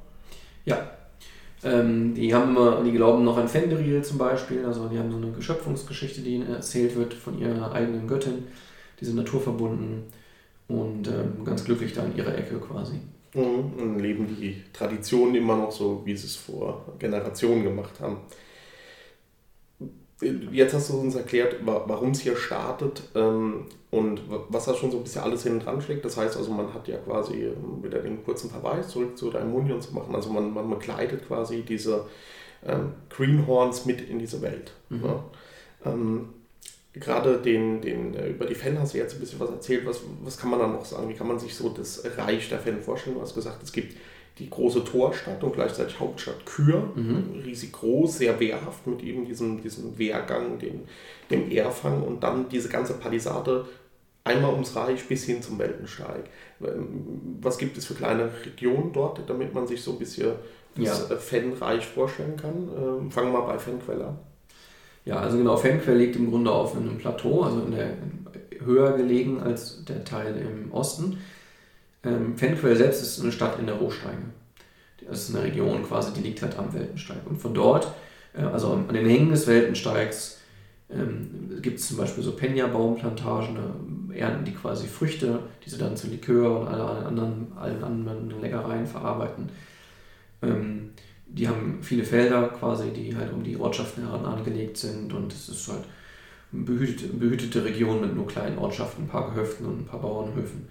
Ja. Ähm, die haben die glauben noch an Fenderil zum Beispiel, also die haben so eine Geschöpfungsgeschichte, die ihnen erzählt wird von ihrer eigenen Göttin. Die sind naturverbunden und ähm, ganz glücklich da in ihrer Ecke quasi. Mhm. Und leben die Traditionen immer noch so, wie sie es vor Generationen gemacht haben. Jetzt hast du uns erklärt, warum es hier startet ähm, und was da schon so ein bisschen alles hinten dran schlägt. Das heißt also, man hat ja quasi ähm, wieder den kurzen Verweis zurück zu Daimonion zu machen. Also man, man begleitet quasi diese ähm, Greenhorns mit in diese Welt. Mhm. Ja. Ähm, gerade den, den, äh, über die Fan hast du jetzt ein bisschen was erzählt. Was, was kann man da noch sagen? Wie kann man sich so das Reich der Fan vorstellen? Du hast gesagt, es gibt die große Torstadt und gleichzeitig Hauptstadt Kür, mhm. riesig groß, sehr wehrhaft mit eben diesem, diesem Wehrgang, dem, dem Ehrfang und dann diese ganze Palisade einmal ums Reich bis hin zum Weltensteig. Ähm, was gibt es für kleine Regionen dort, damit man sich so ein bisschen das ja. Fanreich vorstellen kann? Ähm, fangen wir mal bei Fanquelle an. Ja, also genau, Fanquell liegt im Grunde auf einem Plateau, also in der, höher gelegen als der Teil im Osten. Ähm, Fenquell selbst ist eine Stadt in der Rohsteige. Das ist eine Region quasi, die liegt halt am Weltensteig. Und von dort, äh, also an den Hängen des Weltensteigs, ähm, gibt es zum Beispiel so Penja-Baumplantagen, da ernten die quasi Früchte, die sie dann zu Likör und alle anderen, allen anderen Leckereien verarbeiten. Ähm, die haben viele Felder quasi, die halt um die Ortschaften heran angelegt sind und es ist halt eine behütete, behütete Region mit nur kleinen Ortschaften, ein paar Gehöften und ein paar Bauernhöfen.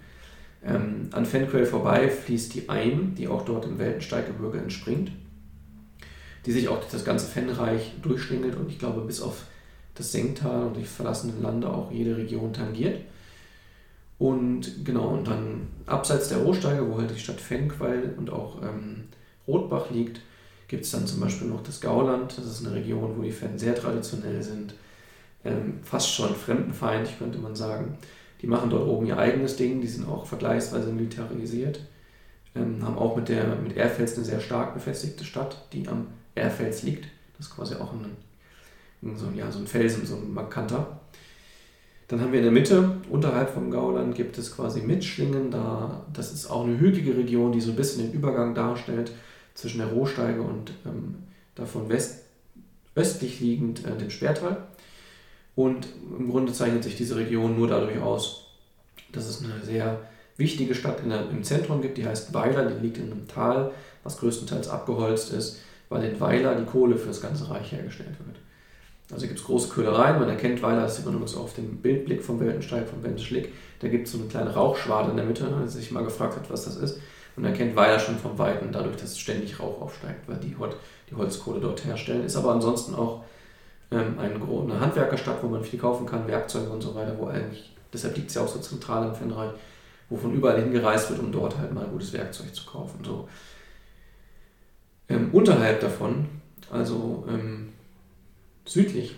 Ähm, an Fenquell vorbei fließt die Eim, die auch dort im Weltensteiggebirge entspringt, die sich auch durch das ganze Fennreich durchschlingelt und ich glaube bis auf das Senktal und die verlassenen Lande auch jede Region tangiert. Und genau, und dann abseits der Rohsteige, wo halt die Stadt Fennquell und auch ähm, Rotbach liegt, gibt es dann zum Beispiel noch das Gauland. Das ist eine Region, wo die Fans sehr traditionell sind. Ähm, fast schon fremdenfeindlich, könnte man sagen. Die machen dort oben ihr eigenes Ding. Die sind auch vergleichsweise militarisiert. Ähm, haben auch mit, der, mit Erfels eine sehr stark befestigte Stadt, die am Erfels liegt. Das ist quasi auch ein, so, ja, so ein Felsen, so ein markanter. Dann haben wir in der Mitte, unterhalb vom Gauland, gibt es quasi Mitschlingen. Da, das ist auch eine hügelige Region, die so ein bisschen den Übergang darstellt zwischen der Rohsteige und ähm, davon west, östlich liegend äh, dem Sperrtal. Und im Grunde zeichnet sich diese Region nur dadurch aus, dass es eine sehr wichtige Stadt der, im Zentrum gibt, die heißt Weiler, die liegt in einem Tal, was größtenteils abgeholzt ist, weil in Weiler die Kohle für das ganze Reich hergestellt wird. Also gibt es große Köhlereien, man erkennt Weiler, das sieht man übrigens auf dem Bildblick vom Weltensteig von Ben Schlick, da gibt es so eine kleine Rauchschwade in der Mitte, wenn man sich mal gefragt hat, was das ist. Und erkennt Weiler schon vom Weiten, dadurch, dass ständig Rauch aufsteigt, weil die, die Holzkohle dort herstellen. Ist aber ansonsten auch ähm, eine, eine Handwerkerstadt, wo man viel kaufen kann, Werkzeuge und so weiter, wo eigentlich, deshalb liegt es ja auch so zentral im Fennreich, wo von überall hingereist wird, um dort halt mal gutes Werkzeug zu kaufen. So. Ähm, unterhalb davon, also ähm, südlich,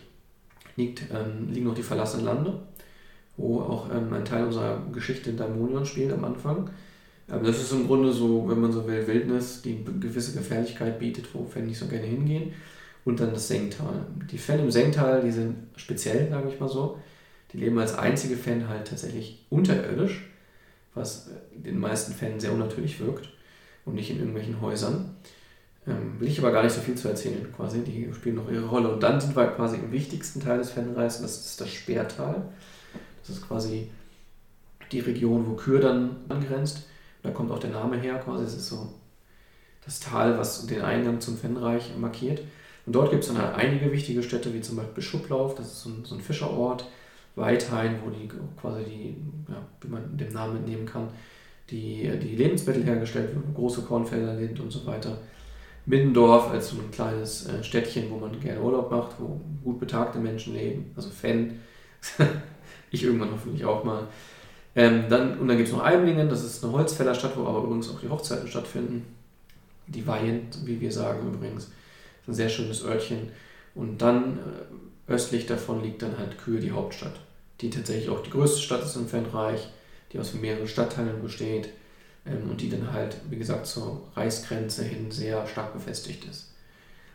liegt, ähm, liegen noch die verlassenen Lande, wo auch ähm, ein Teil unserer Geschichte in Daimonion spielt am Anfang. Aber das ist im Grunde so, wenn man so will, Wildnis, die gewisse Gefährlichkeit bietet, wo Fan nicht so gerne hingehen. Und dann das Senktal. Die Fan im Senktal, die sind speziell, sage ich mal so. Die leben als einzige Fan halt tatsächlich unterirdisch, was den meisten Fans sehr unnatürlich wirkt und nicht in irgendwelchen Häusern. Ähm, will ich aber gar nicht so viel zu erzählen, quasi. Die spielen noch ihre Rolle. Und dann sind wir quasi im wichtigsten Teil des Fanreichs, das ist das Speertal. Das ist quasi die Region, wo Kür dann angrenzt. Da kommt auch der Name her, quasi. Es ist so das Tal, was den Eingang zum Fennreich markiert. Und dort gibt es dann halt einige wichtige Städte, wie zum Beispiel Schupplauf, das ist so ein, so ein Fischerort. Weithain, wo die quasi die, ja, wie man den Namen entnehmen kann, die, die Lebensmittel hergestellt werden, große Kornfelder sind und so weiter. Middendorf als so ein kleines äh, Städtchen, wo man gerne Urlaub macht, wo gut betagte Menschen leben, also Fan. ich irgendwann hoffentlich auch mal. Ähm, dann, und dann gibt es noch Eimlingen, das ist eine Holzfällerstadt, wo aber übrigens auch die Hochzeiten stattfinden. Die Weihen, wie wir sagen übrigens. Ein sehr schönes Örtchen. Und dann äh, östlich davon liegt dann halt Kühe, die Hauptstadt, die tatsächlich auch die größte Stadt ist im Fernreich, die aus mehreren Stadtteilen besteht ähm, und die dann halt, wie gesagt, zur Reichsgrenze hin sehr stark befestigt ist.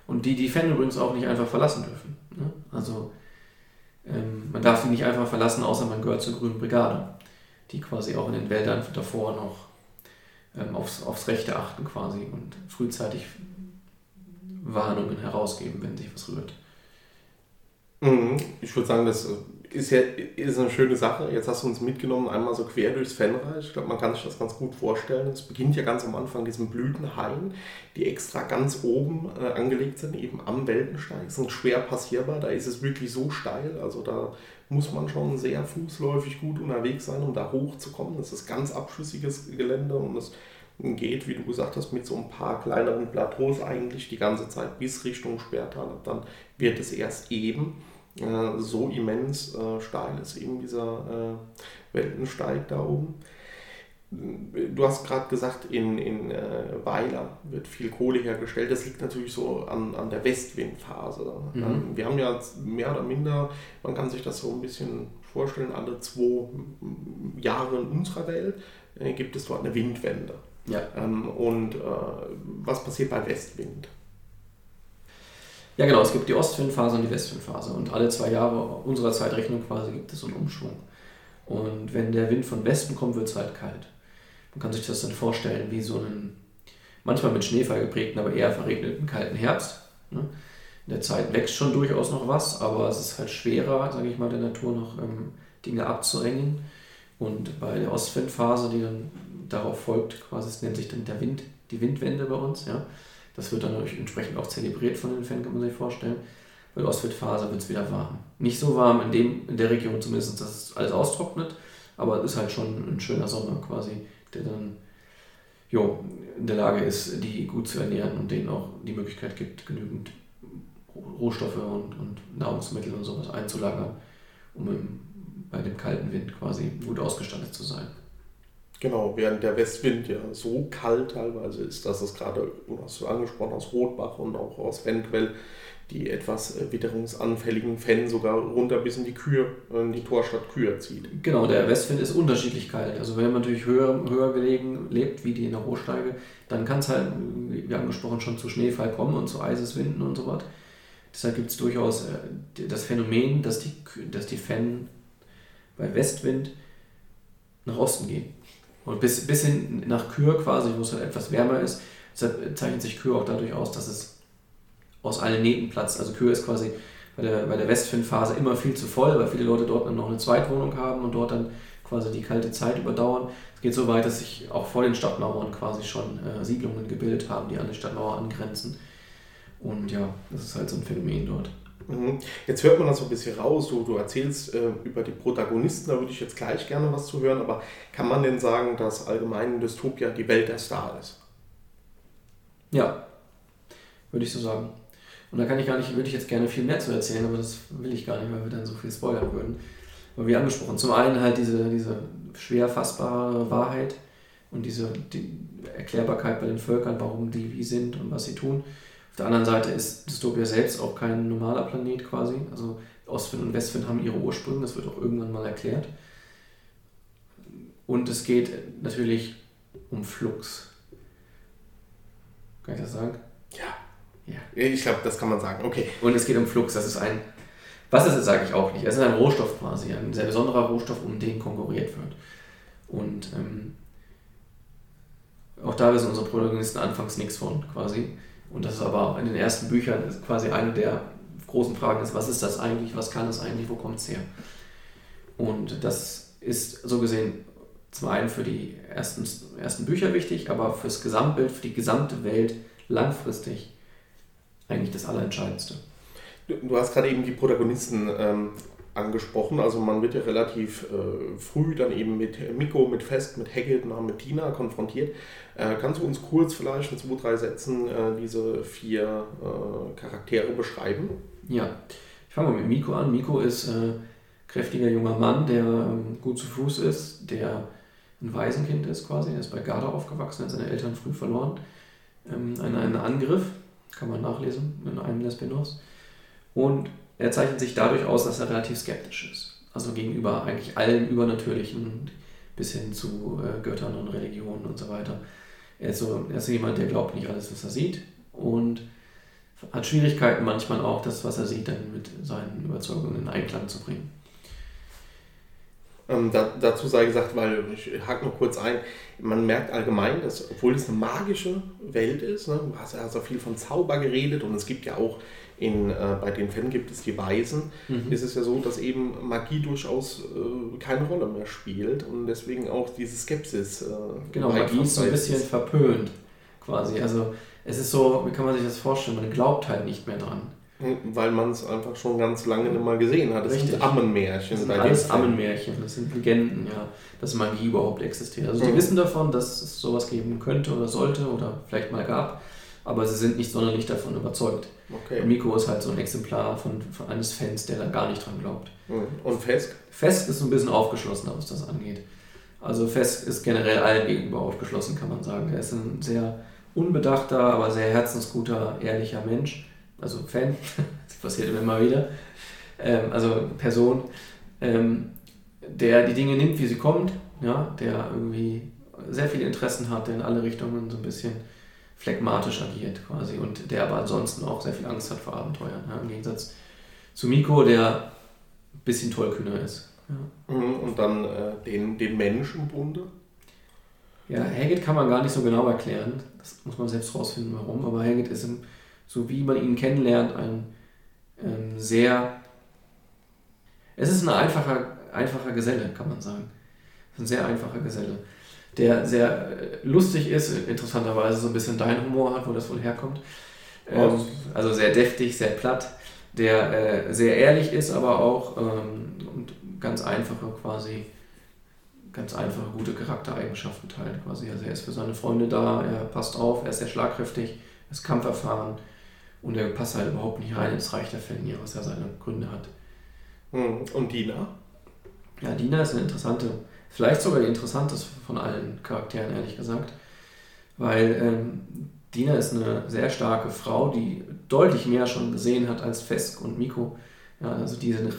Und die die Fan übrigens auch nicht einfach verlassen dürfen. Ne? Also ähm, man darf sie nicht einfach verlassen, außer man gehört zur Grünen Brigade, die quasi auch in den Wäldern davor noch ähm, aufs, aufs Rechte achten quasi und frühzeitig Warnungen herausgeben, wenn sich was rührt. Mhm. Ich würde sagen, das ist ja ist eine schöne Sache. Jetzt hast du uns mitgenommen, einmal so quer durchs Fanreich. Ich glaube, man kann sich das ganz gut vorstellen. Es beginnt ja ganz am Anfang diesen Blütenhain, die extra ganz oben äh, angelegt sind, eben am Weltensteig. Sind schwer passierbar, da ist es wirklich so steil. Also da muss man schon sehr fußläufig gut unterwegs sein, um da hochzukommen. Das ist ganz abschüssiges Gelände und es geht, wie du gesagt hast, mit so ein paar kleineren Plateaus eigentlich die ganze Zeit bis Richtung Sperrtal. Dann wird es erst eben äh, so immens äh, steil ist eben dieser äh, Weltensteig da oben. Du hast gerade gesagt, in, in äh, Weiler wird viel Kohle hergestellt. Das liegt natürlich so an, an der Westwindphase. Mhm. Ähm, wir haben ja mehr oder minder, man kann sich das so ein bisschen vorstellen, alle zwei Jahre in unserer Welt äh, gibt es dort eine Windwende. Ja. Ähm, und was passiert bei Westwind? Ja, genau, es gibt die Ostwindphase und die Westwindphase. Und alle zwei Jahre unserer Zeitrechnung quasi gibt es so einen Umschwung. Und wenn der Wind von Westen kommt, wird es halt kalt. Man kann sich das dann vorstellen wie so einen, manchmal mit Schneefall geprägten, aber eher verregneten kalten Herbst. Ne? In der Zeit wächst schon durchaus noch was, aber es ist halt schwerer, sage ich mal, der Natur noch ähm, Dinge abzurengen. Und bei der Ostwindphase, die dann darauf folgt, quasi, es nennt sich dann der Wind, die Windwende bei uns, ja, das wird dann entsprechend auch zelebriert von den Fans, kann man sich vorstellen. Bei der Ostwindphase wird es wieder warm. Nicht so warm in, dem, in der Region zumindest, dass es alles austrocknet, aber es ist halt schon ein schöner Sommer quasi, der dann jo, in der Lage ist, die gut zu ernähren und denen auch die Möglichkeit gibt, genügend Rohstoffe und, und Nahrungsmittel und sowas einzulagern, um im, bei dem kalten Wind quasi gut ausgestattet zu sein. Genau, während der Westwind ja so kalt teilweise ist, dass es gerade, hast du angesprochen, aus Rotbach und auch aus Wendwell, die etwas äh, witterungsanfälligen Fenn sogar runter bis in die Kür, in die Torstadt Kür zieht. Genau, der Westwind ist unterschiedlich kalt. Also wenn man natürlich höher, höher gelegen lebt, wie die in der Hochsteige, dann kann es halt, wie angesprochen, schon zu Schneefall kommen und zu Eiseswinden und so was. Deshalb gibt es durchaus äh, das Phänomen, dass die, dass die Fenn bei Westwind nach Osten gehen. Und bis, bis hin nach Kür quasi, wo es halt etwas wärmer ist. Zeichnet sich Kür auch dadurch aus, dass es aus allen Nähten platzt. Also Kür ist quasi bei der, bei der Westfin-Phase immer viel zu voll, weil viele Leute dort dann noch eine Zweitwohnung haben und dort dann quasi die kalte Zeit überdauern. Es geht so weit, dass sich auch vor den Stadtmauern quasi schon äh, Siedlungen gebildet haben, die an die Stadtmauer angrenzen. Und ja, das ist halt so ein Phänomen dort. Mhm. Jetzt hört man das so ein bisschen raus, du, du erzählst äh, über die Protagonisten, da würde ich jetzt gleich gerne was zu hören, aber kann man denn sagen, dass allgemein in Dystopia die Welt der Star ist? Ja, würde ich so sagen. Und da kann ich gar nicht, würde ich jetzt gerne viel mehr zu erzählen, aber das will ich gar nicht, weil wir dann so viel spoilern würden. Aber wie angesprochen, zum einen halt diese, diese schwer fassbare Wahrheit und diese die Erklärbarkeit bei den Völkern, warum die wie sind und was sie tun der anderen Seite ist Dystopia selbst auch kein normaler Planet quasi. Also Ostwind und Westwind haben ihre Ursprünge, das wird auch irgendwann mal erklärt. Und es geht natürlich um Flux. Kann ich das sagen? Ja. Ja. Ich glaube, das kann man sagen. Okay. Und es geht um Flux. Das ist ein. Was ist es, sage ich auch nicht. Es ist ein Rohstoff quasi, ein sehr besonderer Rohstoff, um den konkurriert wird. Und ähm, auch da wissen unsere Protagonisten anfangs nichts von quasi. Und das ist aber in den ersten Büchern quasi eine der großen Fragen ist, was ist das eigentlich, was kann es eigentlich, wo kommt es her? Und das ist so gesehen zum einen für die ersten, ersten Bücher wichtig, aber fürs Gesamtbild, für die gesamte Welt langfristig eigentlich das Allerentscheidendste. Du, du hast gerade eben die Protagonisten ähm, angesprochen. Also man wird ja relativ äh, früh dann eben mit Miko, mit Fest, mit und mit Tina konfrontiert. Äh, kannst du uns kurz vielleicht in zwei, drei Sätzen äh, diese vier äh, Charaktere beschreiben? Ja, ich fange mal mit Miko an. Miko ist ein äh, kräftiger junger Mann, der ähm, gut zu Fuß ist, der ein Waisenkind ist quasi. Er ist bei Garda aufgewachsen, hat seine Eltern früh verloren. Ähm, ein, ein Angriff, kann man nachlesen in einem der Spin-offs. Und er zeichnet sich dadurch aus, dass er relativ skeptisch ist. Also gegenüber eigentlich allen Übernatürlichen bis hin zu äh, Göttern und Religionen und so weiter. Er ist, so, er ist jemand, der glaubt nicht alles, was er sieht und hat Schwierigkeiten manchmal auch, das, was er sieht, dann mit seinen Überzeugungen in Einklang zu bringen. Ähm, da, dazu sei gesagt, weil ich hake noch kurz ein, man merkt allgemein, dass obwohl es eine magische Welt ist, ne, du hast ja so viel von Zauber geredet und es gibt ja auch in, äh, bei den Fans gibt es die Weisen, mhm. ist es ja so, dass eben Magie durchaus äh, keine Rolle mehr spielt und deswegen auch diese Skepsis. Äh, genau, Magie ist so ein bisschen verpönt quasi. Also es ist so, wie kann man sich das vorstellen, man glaubt halt nicht mehr dran. Hm, weil man es einfach schon ganz lange nicht mal gesehen hat. Das Richtig. sind Ammenmärchen. Das sind alles Ammenmärchen, das sind Legenden, ja, dass Magie überhaupt existiert. Also die mhm. wissen davon, dass es sowas geben könnte oder sollte oder vielleicht mal gab, aber sie sind nicht sonderlich davon überzeugt. Okay. Und Miko ist halt so ein Exemplar von, von eines Fans, der da gar nicht dran glaubt. Mhm. Und Fesk? Fesk ist so ein bisschen aufgeschlossener, was das angeht. Also Fesk ist generell allen gegenüber aufgeschlossen, kann man sagen. Er ist ein sehr unbedachter, aber sehr herzensguter, ehrlicher Mensch. Also Fan, das passiert immer wieder. Ähm, also Person, ähm, der die Dinge nimmt, wie sie kommt, ja, der irgendwie sehr viele Interessen hat, der in alle Richtungen so ein bisschen phlegmatisch agiert quasi und der aber ansonsten auch sehr viel Angst hat vor Abenteuern. Ja, Im Gegensatz zu Miko, der ein bisschen tollkühner ist. Ja. Mhm, und dann äh, den, den Menschenbunde? Ja, Haggett kann man gar nicht so genau erklären. Das muss man selbst rausfinden, warum. Aber Haggett ist, im, so wie man ihn kennenlernt, ein ähm, sehr. Es ist ein einfacher, einfacher Geselle, kann man sagen. Ein sehr einfacher Geselle der sehr äh, lustig ist, interessanterweise so ein bisschen dein Humor hat, wo das wohl herkommt. Ähm, also sehr deftig, sehr platt, der äh, sehr ehrlich ist, aber auch ähm, und ganz einfache quasi, ganz einfache gute Charaktereigenschaften teilt quasi. Also er ist für seine Freunde da, er passt auf, er ist sehr schlagkräftig, er ist kampferfahren und er passt halt überhaupt nicht rein ins Reich der Fenrir, was er seine Gründe hat. Hm, und Dina? Ja, Dina ist eine interessante Vielleicht sogar die interessanteste von allen Charakteren, ehrlich gesagt. Weil ähm, Dina ist eine sehr starke Frau, die deutlich mehr schon gesehen hat als Fesk und Miko. Ja, also die sind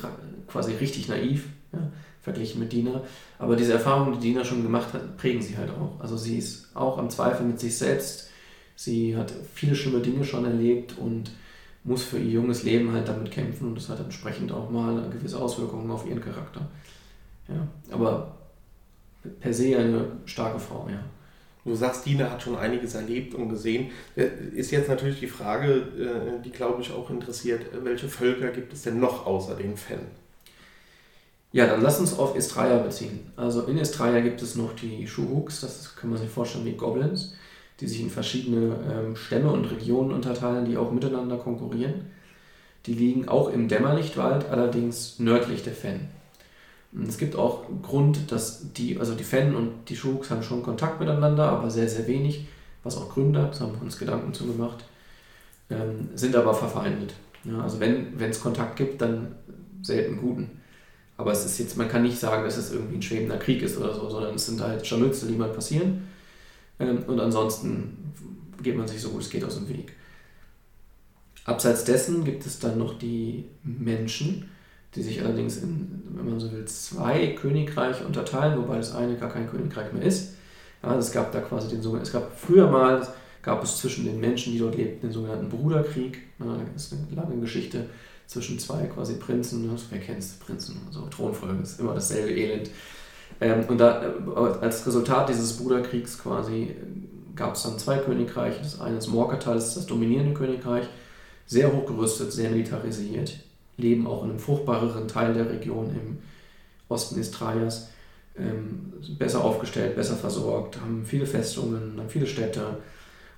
quasi richtig naiv, ja, verglichen mit Dina. Aber diese Erfahrungen, die Dina schon gemacht hat, prägen sie halt auch. Also sie ist auch am Zweifel mit sich selbst. Sie hat viele schlimme Dinge schon erlebt und muss für ihr junges Leben halt damit kämpfen und das hat entsprechend auch mal gewisse Auswirkungen auf ihren Charakter. Ja, aber per se eine starke Frau, ja. Du sagst, Dina hat schon einiges erlebt und gesehen. Äh, ist jetzt natürlich die Frage, äh, die glaube ich auch interessiert, welche Völker gibt es denn noch außer den Fen? Ja, dann lass uns auf Estraya beziehen. Also in Estraya gibt es noch die Shuhuks, das kann man sich vorstellen wie Goblins, die sich in verschiedene ähm, Stämme und Regionen unterteilen, die auch miteinander konkurrieren. Die liegen auch im Dämmerlichtwald, allerdings nördlich der Fen. Es gibt auch Grund, dass die, also die Fan und die Schuks haben schon Kontakt miteinander, aber sehr, sehr wenig, was auch Gründe hat, haben wir uns Gedanken zu gemacht, ähm, sind aber verfeindet. Ja, also wenn es Kontakt gibt, dann selten guten. Aber es ist jetzt, man kann nicht sagen, dass es irgendwie ein schwebender Krieg ist oder so, sondern es sind halt Scharmützel, die mal passieren. Ähm, und ansonsten geht man sich so gut es geht aus dem Weg. Abseits dessen gibt es dann noch die Menschen, die sich allerdings in, wenn man so will, zwei Königreiche unterteilen, wobei das eine gar kein Königreich mehr ist. Ja, es gab da quasi den sogenannten, es gab früher mal, gab es zwischen den Menschen, die dort lebten, den sogenannten Bruderkrieg. Ja, das ist eine lange Geschichte zwischen zwei quasi Prinzen, ne? wer kennt es, Prinzen, so Thronfolge, ist immer dasselbe Elend. Ähm, und da, äh, als Resultat dieses Bruderkriegs quasi gab es dann zwei Königreiche. Das eine ist Morkatal, das ist das dominierende Königreich, sehr hochgerüstet, sehr militarisiert, leben auch in einem fruchtbareren Teil der Region im Osten Istraias, ähm, besser aufgestellt, besser versorgt, haben viele Festungen, haben viele Städte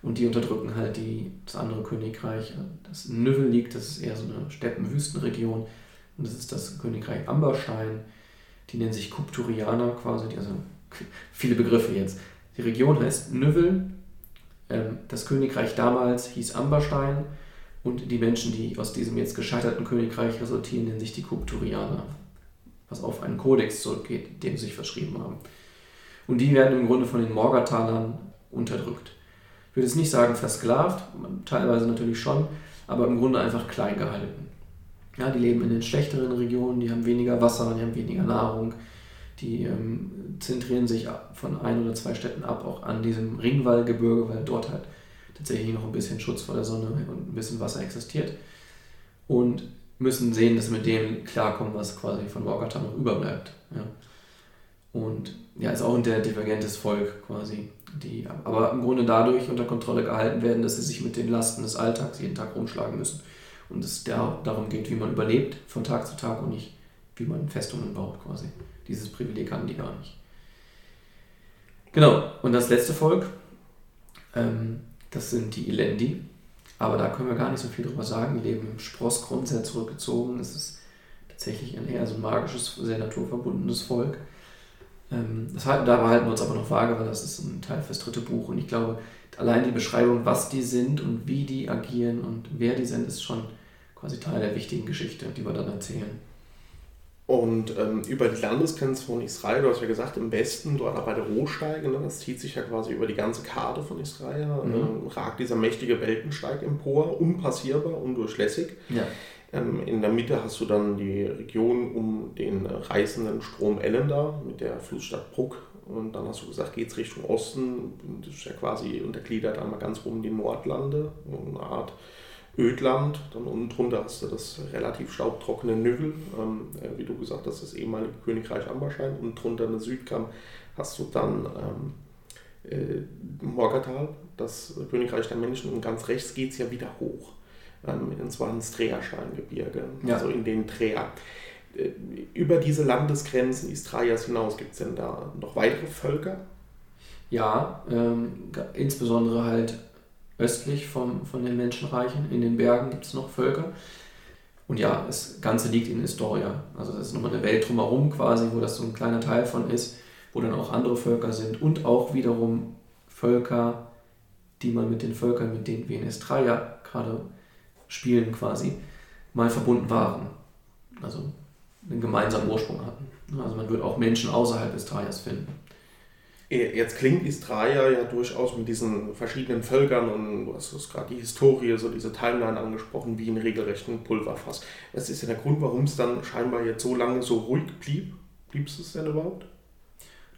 und die unterdrücken halt die, das andere Königreich. Das Nüvel liegt, das ist eher so eine Steppen-Wüstenregion und das ist das Königreich Amberstein. Die nennen sich Kupturianer quasi, also viele Begriffe jetzt. Die Region heißt Nüvel, ähm, das Königreich damals hieß Amberstein und die Menschen, die aus diesem jetzt gescheiterten Königreich resultieren, nennen sich die Kupturianer, was auf einen Kodex zurückgeht, den sie sich verschrieben haben. Und die werden im Grunde von den Morgatalern unterdrückt. Ich würde jetzt nicht sagen versklavt, teilweise natürlich schon, aber im Grunde einfach klein gehalten. Ja, die leben in den schlechteren Regionen, die haben weniger Wasser, die haben weniger Nahrung, die ähm, zentrieren sich von ein oder zwei Städten ab, auch an diesem Ringwallgebirge, weil dort halt tatsächlich noch ein bisschen Schutz vor der Sonne und ein bisschen Wasser existiert. Und müssen sehen, dass sie mit dem klarkommen, was quasi von Walkerta noch überbleibt. Ja. Und ja, ist auch ein sehr divergentes Volk quasi, die aber im Grunde dadurch unter Kontrolle gehalten werden, dass sie sich mit den Lasten des Alltags jeden Tag rumschlagen müssen. Und es da, darum geht, wie man überlebt von Tag zu Tag und nicht, wie man Festungen baut quasi. Dieses Privileg haben die gar nicht. Genau, und das letzte Volk, ähm, das sind die Elendi. Aber da können wir gar nicht so viel drüber sagen. Die leben im Sprossgrund sehr zurückgezogen. Es ist tatsächlich ein eher so magisches, sehr naturverbundenes Volk. Ähm, das, da behalten wir uns aber noch vage, weil das ist ein Teil fürs dritte Buch. Und ich glaube, allein die Beschreibung, was die sind und wie die agieren und wer die sind, ist schon quasi Teil der wichtigen Geschichte, die wir dann erzählen. Und ähm, über die Landesgrenze von Israel, du hast ja gesagt, im Westen, dort bei der Rohsteige, ne, das zieht sich ja quasi über die ganze Karte von Israel, mhm. ähm, ragt dieser mächtige Weltensteig empor, unpassierbar, undurchlässig. Ja. Ähm, in der Mitte hast du dann die Region um den reißenden Strom Ellender mit der Flussstadt Bruck. Und dann hast du gesagt, geht es Richtung Osten. Das ist ja quasi untergliedert einmal ganz oben die Nordlande, eine Art Ödland, dann unten drunter hast du das relativ staubtrockene Nügel, ähm, äh, wie du gesagt hast, das ehemalige Königreich Amberschein und drunter in der Südkamm hast du dann ähm, äh, Morgatal, das Königreich der Menschen und ganz rechts geht es ja wieder hoch, ähm, und zwar ins Drehersteingebirge, ja. also in den Dreher. Äh, über diese Landesgrenzen Israels hinaus gibt es denn da noch weitere Völker? Ja, ähm, insbesondere halt östlich vom, von den Menschenreichen. In den Bergen gibt es noch Völker. Und ja, das Ganze liegt in Historia. Also das ist nochmal eine Welt drumherum quasi, wo das so ein kleiner Teil von ist, wo dann auch andere Völker sind und auch wiederum Völker, die man mit den Völkern, mit denen wir in Estraya gerade spielen quasi, mal verbunden waren. Also einen gemeinsamen Ursprung hatten. Also man wird auch Menschen außerhalb Estrayas finden. Jetzt klingt Istraia ja durchaus mit diesen verschiedenen Völkern und du hast gerade die Historie, so diese Timeline angesprochen, wie ein regelrechten Pulverfass. Was ist denn der Grund, warum es dann scheinbar jetzt so lange so ruhig blieb? Blieb es denn überhaupt?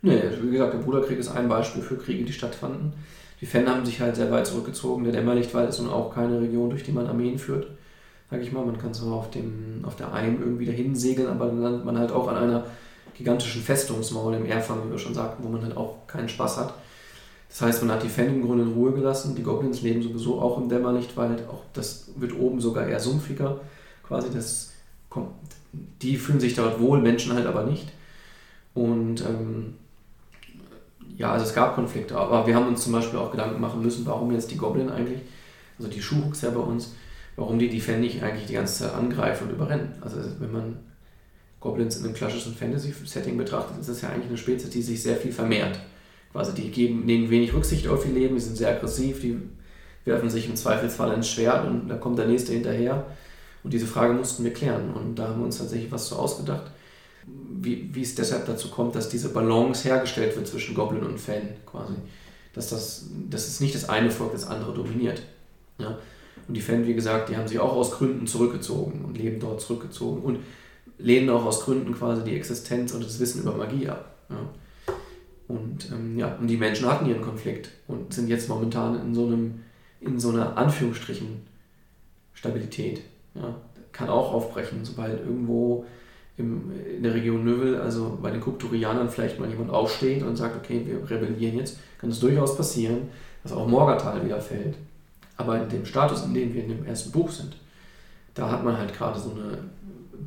Nee, wie gesagt, der Bruderkrieg ist ein Beispiel für Kriege, die stattfanden. Die Fenn haben sich halt sehr weit zurückgezogen. Der Dämmerlichtwald ist nun auch keine Region, durch die man Armeen führt. Sag ich mal, man kann zwar auf, dem, auf der Eim irgendwie dahin segeln, aber dann landet man halt auch an einer gigantischen Festungsmauer im Erfang, wie wir schon sagten, wo man halt auch keinen Spaß hat. Das heißt, man hat die Fan im Grunde in Ruhe gelassen. Die Goblins leben sowieso auch im Dämmerlichtwald. Auch das wird oben sogar eher sumpfiger. Quasi das kommt, die fühlen sich dort wohl, Menschen halt aber nicht. Und ähm, ja, also es gab Konflikte, aber wir haben uns zum Beispiel auch Gedanken machen müssen, warum jetzt die Goblin eigentlich, also die Schuhuks ja bei uns, warum die die Fan eigentlich die ganze Zeit angreifen und überrennen. Also wenn man Goblins in einem klassischen Fantasy-Setting betrachtet, ist das ja eigentlich eine Spezies, die sich sehr viel vermehrt. Quasi die geben, nehmen wenig Rücksicht auf ihr Leben, die sind sehr aggressiv, die werfen sich im Zweifelsfall ins Schwert und da kommt der nächste hinterher. Und diese Frage mussten wir klären und da haben wir uns tatsächlich was so ausgedacht, wie, wie es deshalb dazu kommt, dass diese Balance hergestellt wird zwischen Goblin und Fan quasi. Dass, das, dass es nicht das eine Volk das andere dominiert. Ja? Und die Fan, wie gesagt, die haben sich auch aus Gründen zurückgezogen und leben dort zurückgezogen. Und lehnen auch aus Gründen quasi die Existenz und das Wissen über Magie ab. Ja. Und ähm, ja, und die Menschen hatten ihren Konflikt und sind jetzt momentan in so einem, in so einer Anführungsstrichen Stabilität. Ja. Kann auch aufbrechen, sobald irgendwo im, in der Region Növel, also bei den Kupturianern vielleicht mal jemand aufsteht und sagt, okay, wir rebellieren jetzt, kann es durchaus passieren, dass auch Morgertal wieder fällt. Aber in dem Status, in dem wir in dem ersten Buch sind, da hat man halt gerade so eine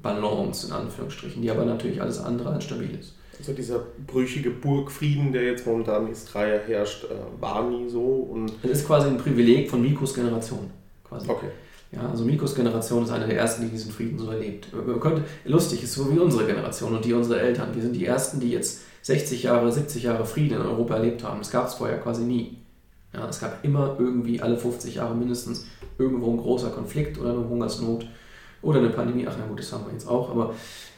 Balance in Anführungsstrichen, die aber natürlich alles andere als stabil ist. Also dieser brüchige Burgfrieden, der jetzt momentan in Israel herrscht, äh, war nie so. Und das ist quasi ein Privileg von Mikos Generation. Quasi. Okay. Ja, also Mikos Generation ist eine der ersten, die diesen Frieden so erlebt. Könnte, lustig ist so wie unsere Generation und die unserer Eltern. Wir sind die ersten, die jetzt 60 Jahre, 70 Jahre Frieden in Europa erlebt haben. Das gab es vorher quasi nie. Ja, es gab immer irgendwie alle 50 Jahre mindestens irgendwo ein großer Konflikt oder eine Hungersnot oder eine Pandemie. Ach na gut, das haben wir jetzt auch, aber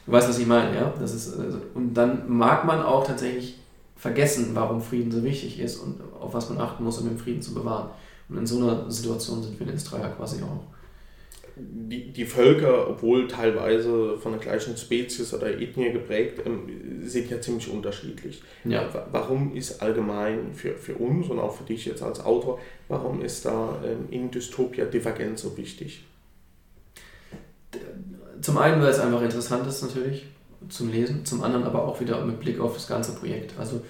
du weißt, was ich meine, ja? Das ist, also, und dann mag man auch tatsächlich vergessen, warum Frieden so wichtig ist und auf was man achten muss, um den Frieden zu bewahren. Und in so einer Situation sind wir in Israel quasi auch die, die Völker, obwohl teilweise von der gleichen Spezies oder Ethnie geprägt, ähm, sind ja ziemlich unterschiedlich. Ja. Warum ist allgemein für, für uns und auch für dich jetzt als Autor, warum ist da ähm, in Dystopia Divergenz so wichtig? Zum einen, weil es einfach interessant ist natürlich zum Lesen, zum anderen aber auch wieder mit Blick auf das ganze Projekt. Also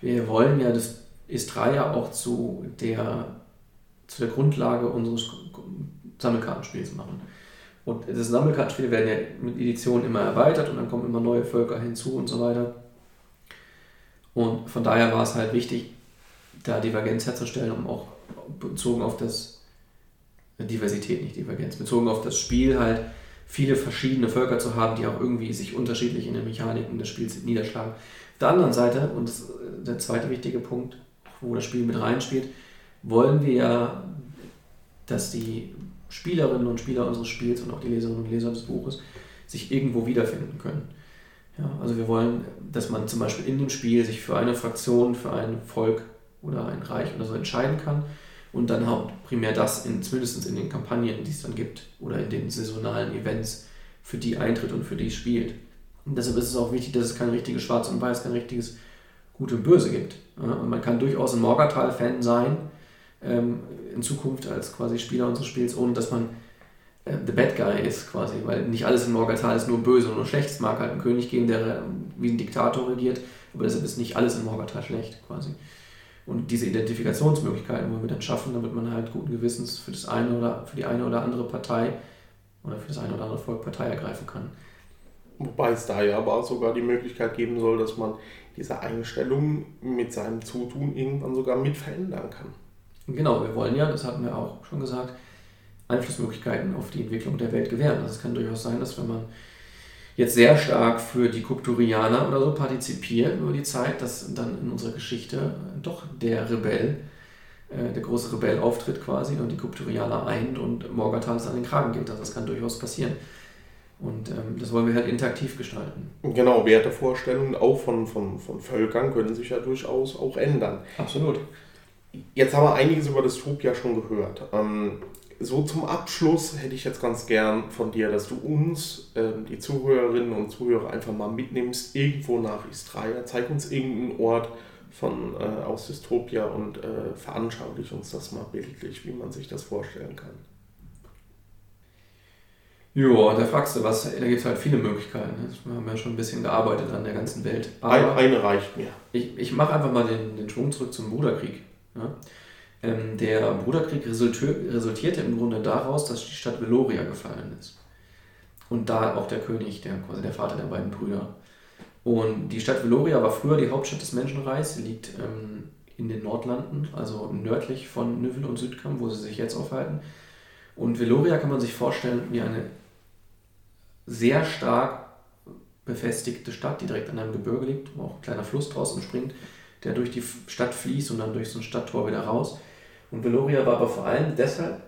wir wollen ja das Istria auch zu der, zu der Grundlage unseres Sammelkartenspiels machen. Und das Sammelkartenspiel werden ja mit Editionen immer erweitert und dann kommen immer neue Völker hinzu und so weiter. Und von daher war es halt wichtig, da Divergenz herzustellen, um auch bezogen auf das Diversität, nicht Divergenz, bezogen auf das Spiel halt viele verschiedene Völker zu haben, die auch irgendwie sich unterschiedlich in den Mechaniken des Spiels niederschlagen. Auf der anderen Seite, und das ist der zweite wichtige Punkt, wo das Spiel mit reinspielt, wollen wir ja, dass die Spielerinnen und Spieler unseres Spiels und auch die Leserinnen und Leser des Buches sich irgendwo wiederfinden können. Ja, also wir wollen, dass man zum Beispiel in dem Spiel sich für eine Fraktion, für ein Volk oder ein Reich oder so entscheiden kann und dann halt primär das in, zumindest in den Kampagnen, die es dann gibt oder in den saisonalen Events für die eintritt und für die spielt. Und deshalb ist es auch wichtig, dass es kein richtiges Schwarz und Weiß, kein richtiges Gut und Böse gibt. Und man kann durchaus ein Morgatal-Fan sein, ähm, in Zukunft als quasi Spieler unseres Spiels, ohne dass man äh, the bad guy ist quasi, weil nicht alles in Morgatal ist nur böse und nur schlecht. Es mag halt einen König geben, der äh, wie ein Diktator regiert, aber deshalb ist nicht alles in Morgatal schlecht quasi. Und diese Identifikationsmöglichkeiten wollen wir dann schaffen, damit man halt guten Gewissens für das eine oder für die eine oder andere Partei oder für das eine oder andere Volk Partei ergreifen kann. Wobei es da ja aber sogar die Möglichkeit geben soll, dass man diese Einstellung mit seinem Zutun irgendwann sogar mit verändern kann. Genau, wir wollen ja, das hatten wir auch schon gesagt, Einflussmöglichkeiten auf die Entwicklung der Welt gewähren. Also es kann durchaus sein, dass wenn man jetzt sehr stark für die Kupturianer oder so partizipiert über die Zeit, dass dann in unserer Geschichte doch der Rebell, äh, der große Rebell auftritt quasi und die Kupturianer eint und Morgatal an den Kragen geht. Also das kann durchaus passieren. Und ähm, das wollen wir halt interaktiv gestalten. Genau, Wertevorstellungen auch von, von, von Völkern können sich ja durchaus auch ändern. Absolut. Jetzt haben wir einiges über Dystopia schon gehört. Ähm, so zum Abschluss hätte ich jetzt ganz gern von dir, dass du uns, ähm, die Zuhörerinnen und Zuhörer, einfach mal mitnimmst, irgendwo nach Istria. Zeig uns irgendeinen Ort von, äh, aus Dystopia und äh, veranschaulich uns das mal bildlich, wie man sich das vorstellen kann. Ja, da fragst du was, da gibt es halt viele Möglichkeiten. Ne? Wir haben ja schon ein bisschen gearbeitet an der ganzen Welt. Aber eine reicht mir. Ich, ich mache einfach mal den, den Schwung zurück zum Bruderkrieg. Ja? Ähm, der Bruderkrieg resultierte im Grunde daraus, dass die Stadt Veloria gefallen ist. Und da auch der König, der quasi der Vater der beiden Brüder. Und die Stadt Veloria war früher die Hauptstadt des Menschenreichs. Sie liegt ähm, in den Nordlanden, also nördlich von Nüvel und Südkamp, wo sie sich jetzt aufhalten. Und Veloria kann man sich vorstellen wie eine sehr stark befestigte Stadt, die direkt an einem Gebirge liegt, wo auch ein kleiner Fluss draußen springt der durch die Stadt fließt und dann durch so ein Stadttor wieder raus. Und Veloria war aber vor allem deshalb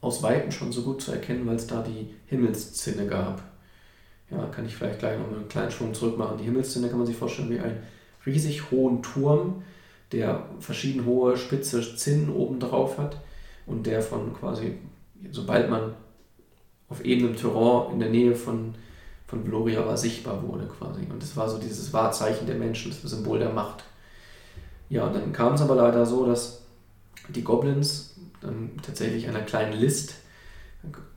aus Weitem schon so gut zu erkennen, weil es da die Himmelszinne gab. Ja, kann ich vielleicht gleich noch einen kleinen Schwung zurück machen. Die Himmelszinne kann man sich vorstellen wie einen riesig hohen Turm, der verschieden hohe spitze Zinnen oben drauf hat und der von quasi, sobald man auf ebenem Terrain in der Nähe von, von Veloria war, sichtbar wurde quasi. Und das war so dieses Wahrzeichen der Menschen, das Symbol der Macht. Ja, und dann kam es aber leider so, dass die Goblins dann tatsächlich einer kleinen List,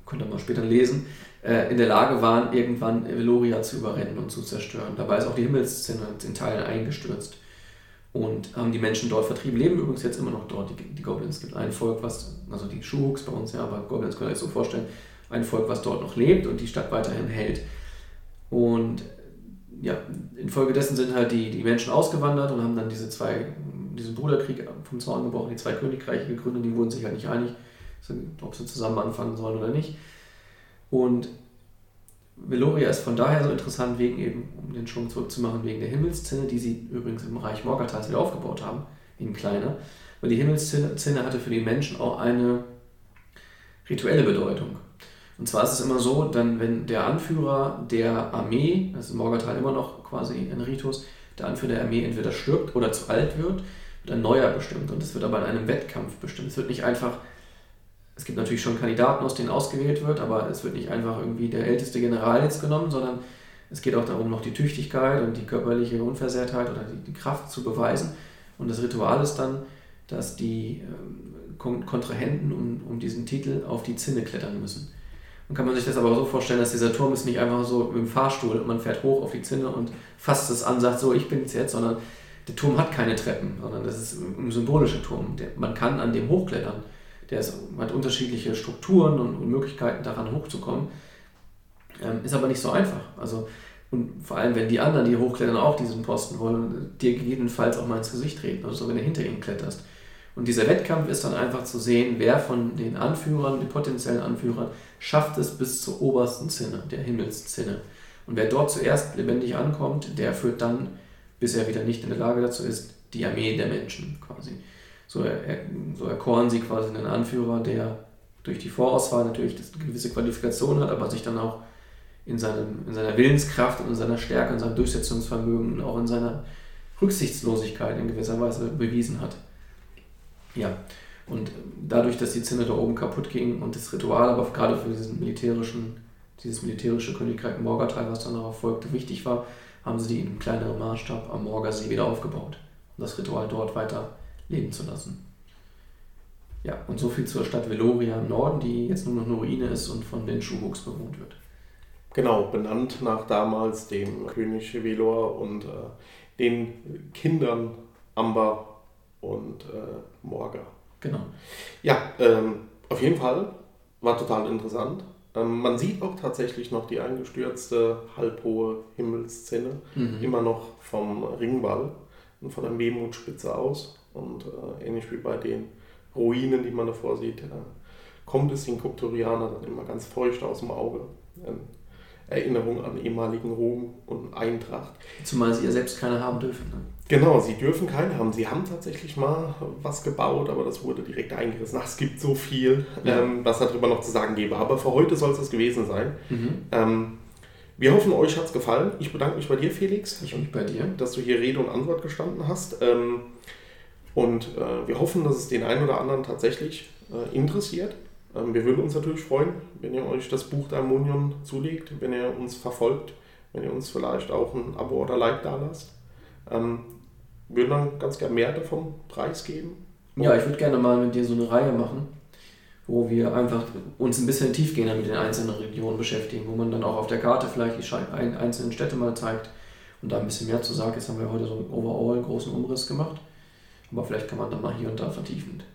könnt ihr mal später lesen, äh, in der Lage waren, irgendwann Veloria zu überrennen und zu zerstören. Dabei ist auch die Himmelsszene in Teilen eingestürzt und haben die Menschen dort vertrieben. Leben übrigens jetzt immer noch dort, die, die Goblins. Es gibt ein Volk, was, also die Schuhhooks bei uns, ja, aber Goblins könnt ihr euch so vorstellen, ein Volk, was dort noch lebt und die Stadt weiterhin hält. Und ja, infolgedessen sind halt die, die Menschen ausgewandert und haben dann diese zwei, diesen Bruderkrieg vom Zaun gebrochen, die zwei Königreiche gegründet, die wurden sich halt nicht einig, ob sie zusammen anfangen sollen oder nicht. Und Veloria ist von daher so interessant, wegen eben, um den Schwung zurückzumachen, wegen der Himmelszinne, die sie übrigens im Reich Morgathals wieder aufgebaut haben, in kleiner. Weil die Himmelszinne hatte für die Menschen auch eine rituelle Bedeutung. Und zwar ist es immer so, dann wenn der Anführer der Armee, das ist in Morgathal immer noch quasi ein Ritus, der Anführer der Armee entweder stirbt oder zu alt wird, wird ein neuer bestimmt. Und das wird aber in einem Wettkampf bestimmt. Es wird nicht einfach es gibt natürlich schon Kandidaten, aus denen ausgewählt wird, aber es wird nicht einfach irgendwie der älteste General jetzt genommen, sondern es geht auch darum, noch die Tüchtigkeit und die körperliche Unversehrtheit oder die, die Kraft zu beweisen. Und das Ritual ist dann, dass die ähm, Kontrahenten um, um diesen Titel auf die Zinne klettern müssen. Dann kann man sich das aber so vorstellen, dass dieser Turm ist nicht einfach so im Fahrstuhl und man fährt hoch auf die Zinne und fasst es an, sagt so, ich bin es jetzt, sondern der Turm hat keine Treppen, sondern das ist ein symbolischer Turm. Der, man kann an dem hochklettern der ist, hat unterschiedliche Strukturen und, und Möglichkeiten daran hochzukommen. Ähm, ist aber nicht so einfach. Also, und vor allem, wenn die anderen, die hochklettern, auch diesen Posten wollen, dir gegebenenfalls auch mal ins Gesicht treten, also wenn du hinter ihnen kletterst. Und dieser Wettkampf ist dann einfach zu sehen, wer von den Anführern, den potenziellen Anführern, schafft es bis zur obersten Zinne, der Himmelszinne. Und wer dort zuerst lebendig ankommt, der führt dann, bis er wieder nicht in der Lage dazu ist, die Armee der Menschen quasi. So, er, so erkoren sie quasi einen Anführer, der durch die Vorauswahl natürlich eine gewisse Qualifikation hat, aber sich dann auch in, seinem, in seiner Willenskraft und in seiner Stärke, in seinem Durchsetzungsvermögen und auch in seiner Rücksichtslosigkeit in gewisser Weise bewiesen hat. Ja, und dadurch, dass die Zinne da oben kaputt ging und das Ritual aber gerade für diesen militärischen, dieses militärische Königreich Morgathal, was dann darauf folgte, wichtig war, haben sie die in kleinerem Maßstab am Morgersee wieder aufgebaut und das Ritual dort weiter leben zu lassen. Ja, und so viel zur Stadt Veloria im Norden, die jetzt nur noch eine Ruine ist und von den Schuhbuchs bewohnt wird. Genau, benannt nach damals dem König Velor und äh, den Kindern Amber und äh, Morga. Genau. Ja, ähm, auf jeden Fall war total interessant. Ähm, man sieht auch tatsächlich noch die eingestürzte halbhohe Himmelsszene, mhm. immer noch vom Ringwall und von der Mehmutspitze aus. Und äh, ähnlich wie bei den Ruinen, die man davor sieht, äh, kommt es den Kryptorianern dann immer ganz feucht aus dem Auge. In Erinnerung an ehemaligen Ruhm und Eintracht. Zumal sie ja selbst keine haben dürfen. Ne? Genau, sie dürfen keine haben. Sie haben tatsächlich mal was gebaut, aber das wurde direkt eingerissen. Ach, es gibt so viel, ja. ähm, was darüber noch zu sagen gäbe. Aber für heute soll es das gewesen sein. Mhm. Ähm, wir hoffen, euch hat es gefallen. Ich bedanke mich bei dir, Felix. Ich mich bei dir. Dass du hier Rede und Antwort gestanden hast. Ähm, und äh, wir hoffen, dass es den einen oder anderen tatsächlich äh, interessiert. Ähm, wir würden uns natürlich freuen, wenn ihr euch das Buch der Ammonion zulegt, wenn ihr uns verfolgt, wenn ihr uns vielleicht auch ein Abo oder Like da lasst. Ähm, würden dann ganz gerne mehr davon preisgeben. Ja, ich würde gerne mal mit dir so eine Reihe machen, wo wir einfach uns ein bisschen tiefgehender mit den einzelnen Regionen beschäftigen, wo man dann auch auf der Karte vielleicht die einzelnen Städte mal zeigt und da ein bisschen mehr zu sagen. Jetzt haben wir heute so einen overall großen Umriss gemacht. Aber vielleicht kann man da mal hier und da vertiefend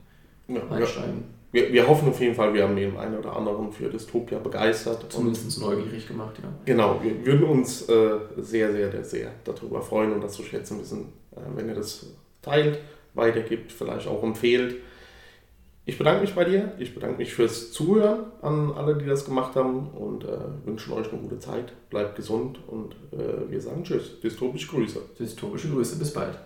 ja, einsteigen. Ja. Wir, wir hoffen auf jeden Fall, wir haben den einen oder anderen für Dystopia begeistert. Zumindest neugierig gemacht, ja. Genau, wir würden uns äh, sehr, sehr, sehr darüber freuen und das zu schätzen wissen, äh, wenn ihr das teilt, weitergibt, vielleicht auch empfehlt. Ich bedanke mich bei dir. Ich bedanke mich fürs Zuhören an alle, die das gemacht haben und äh, wünschen euch eine gute Zeit. Bleibt gesund und äh, wir sagen Tschüss. Dystopische Grüße. Dystopische Grüße. Bis bald.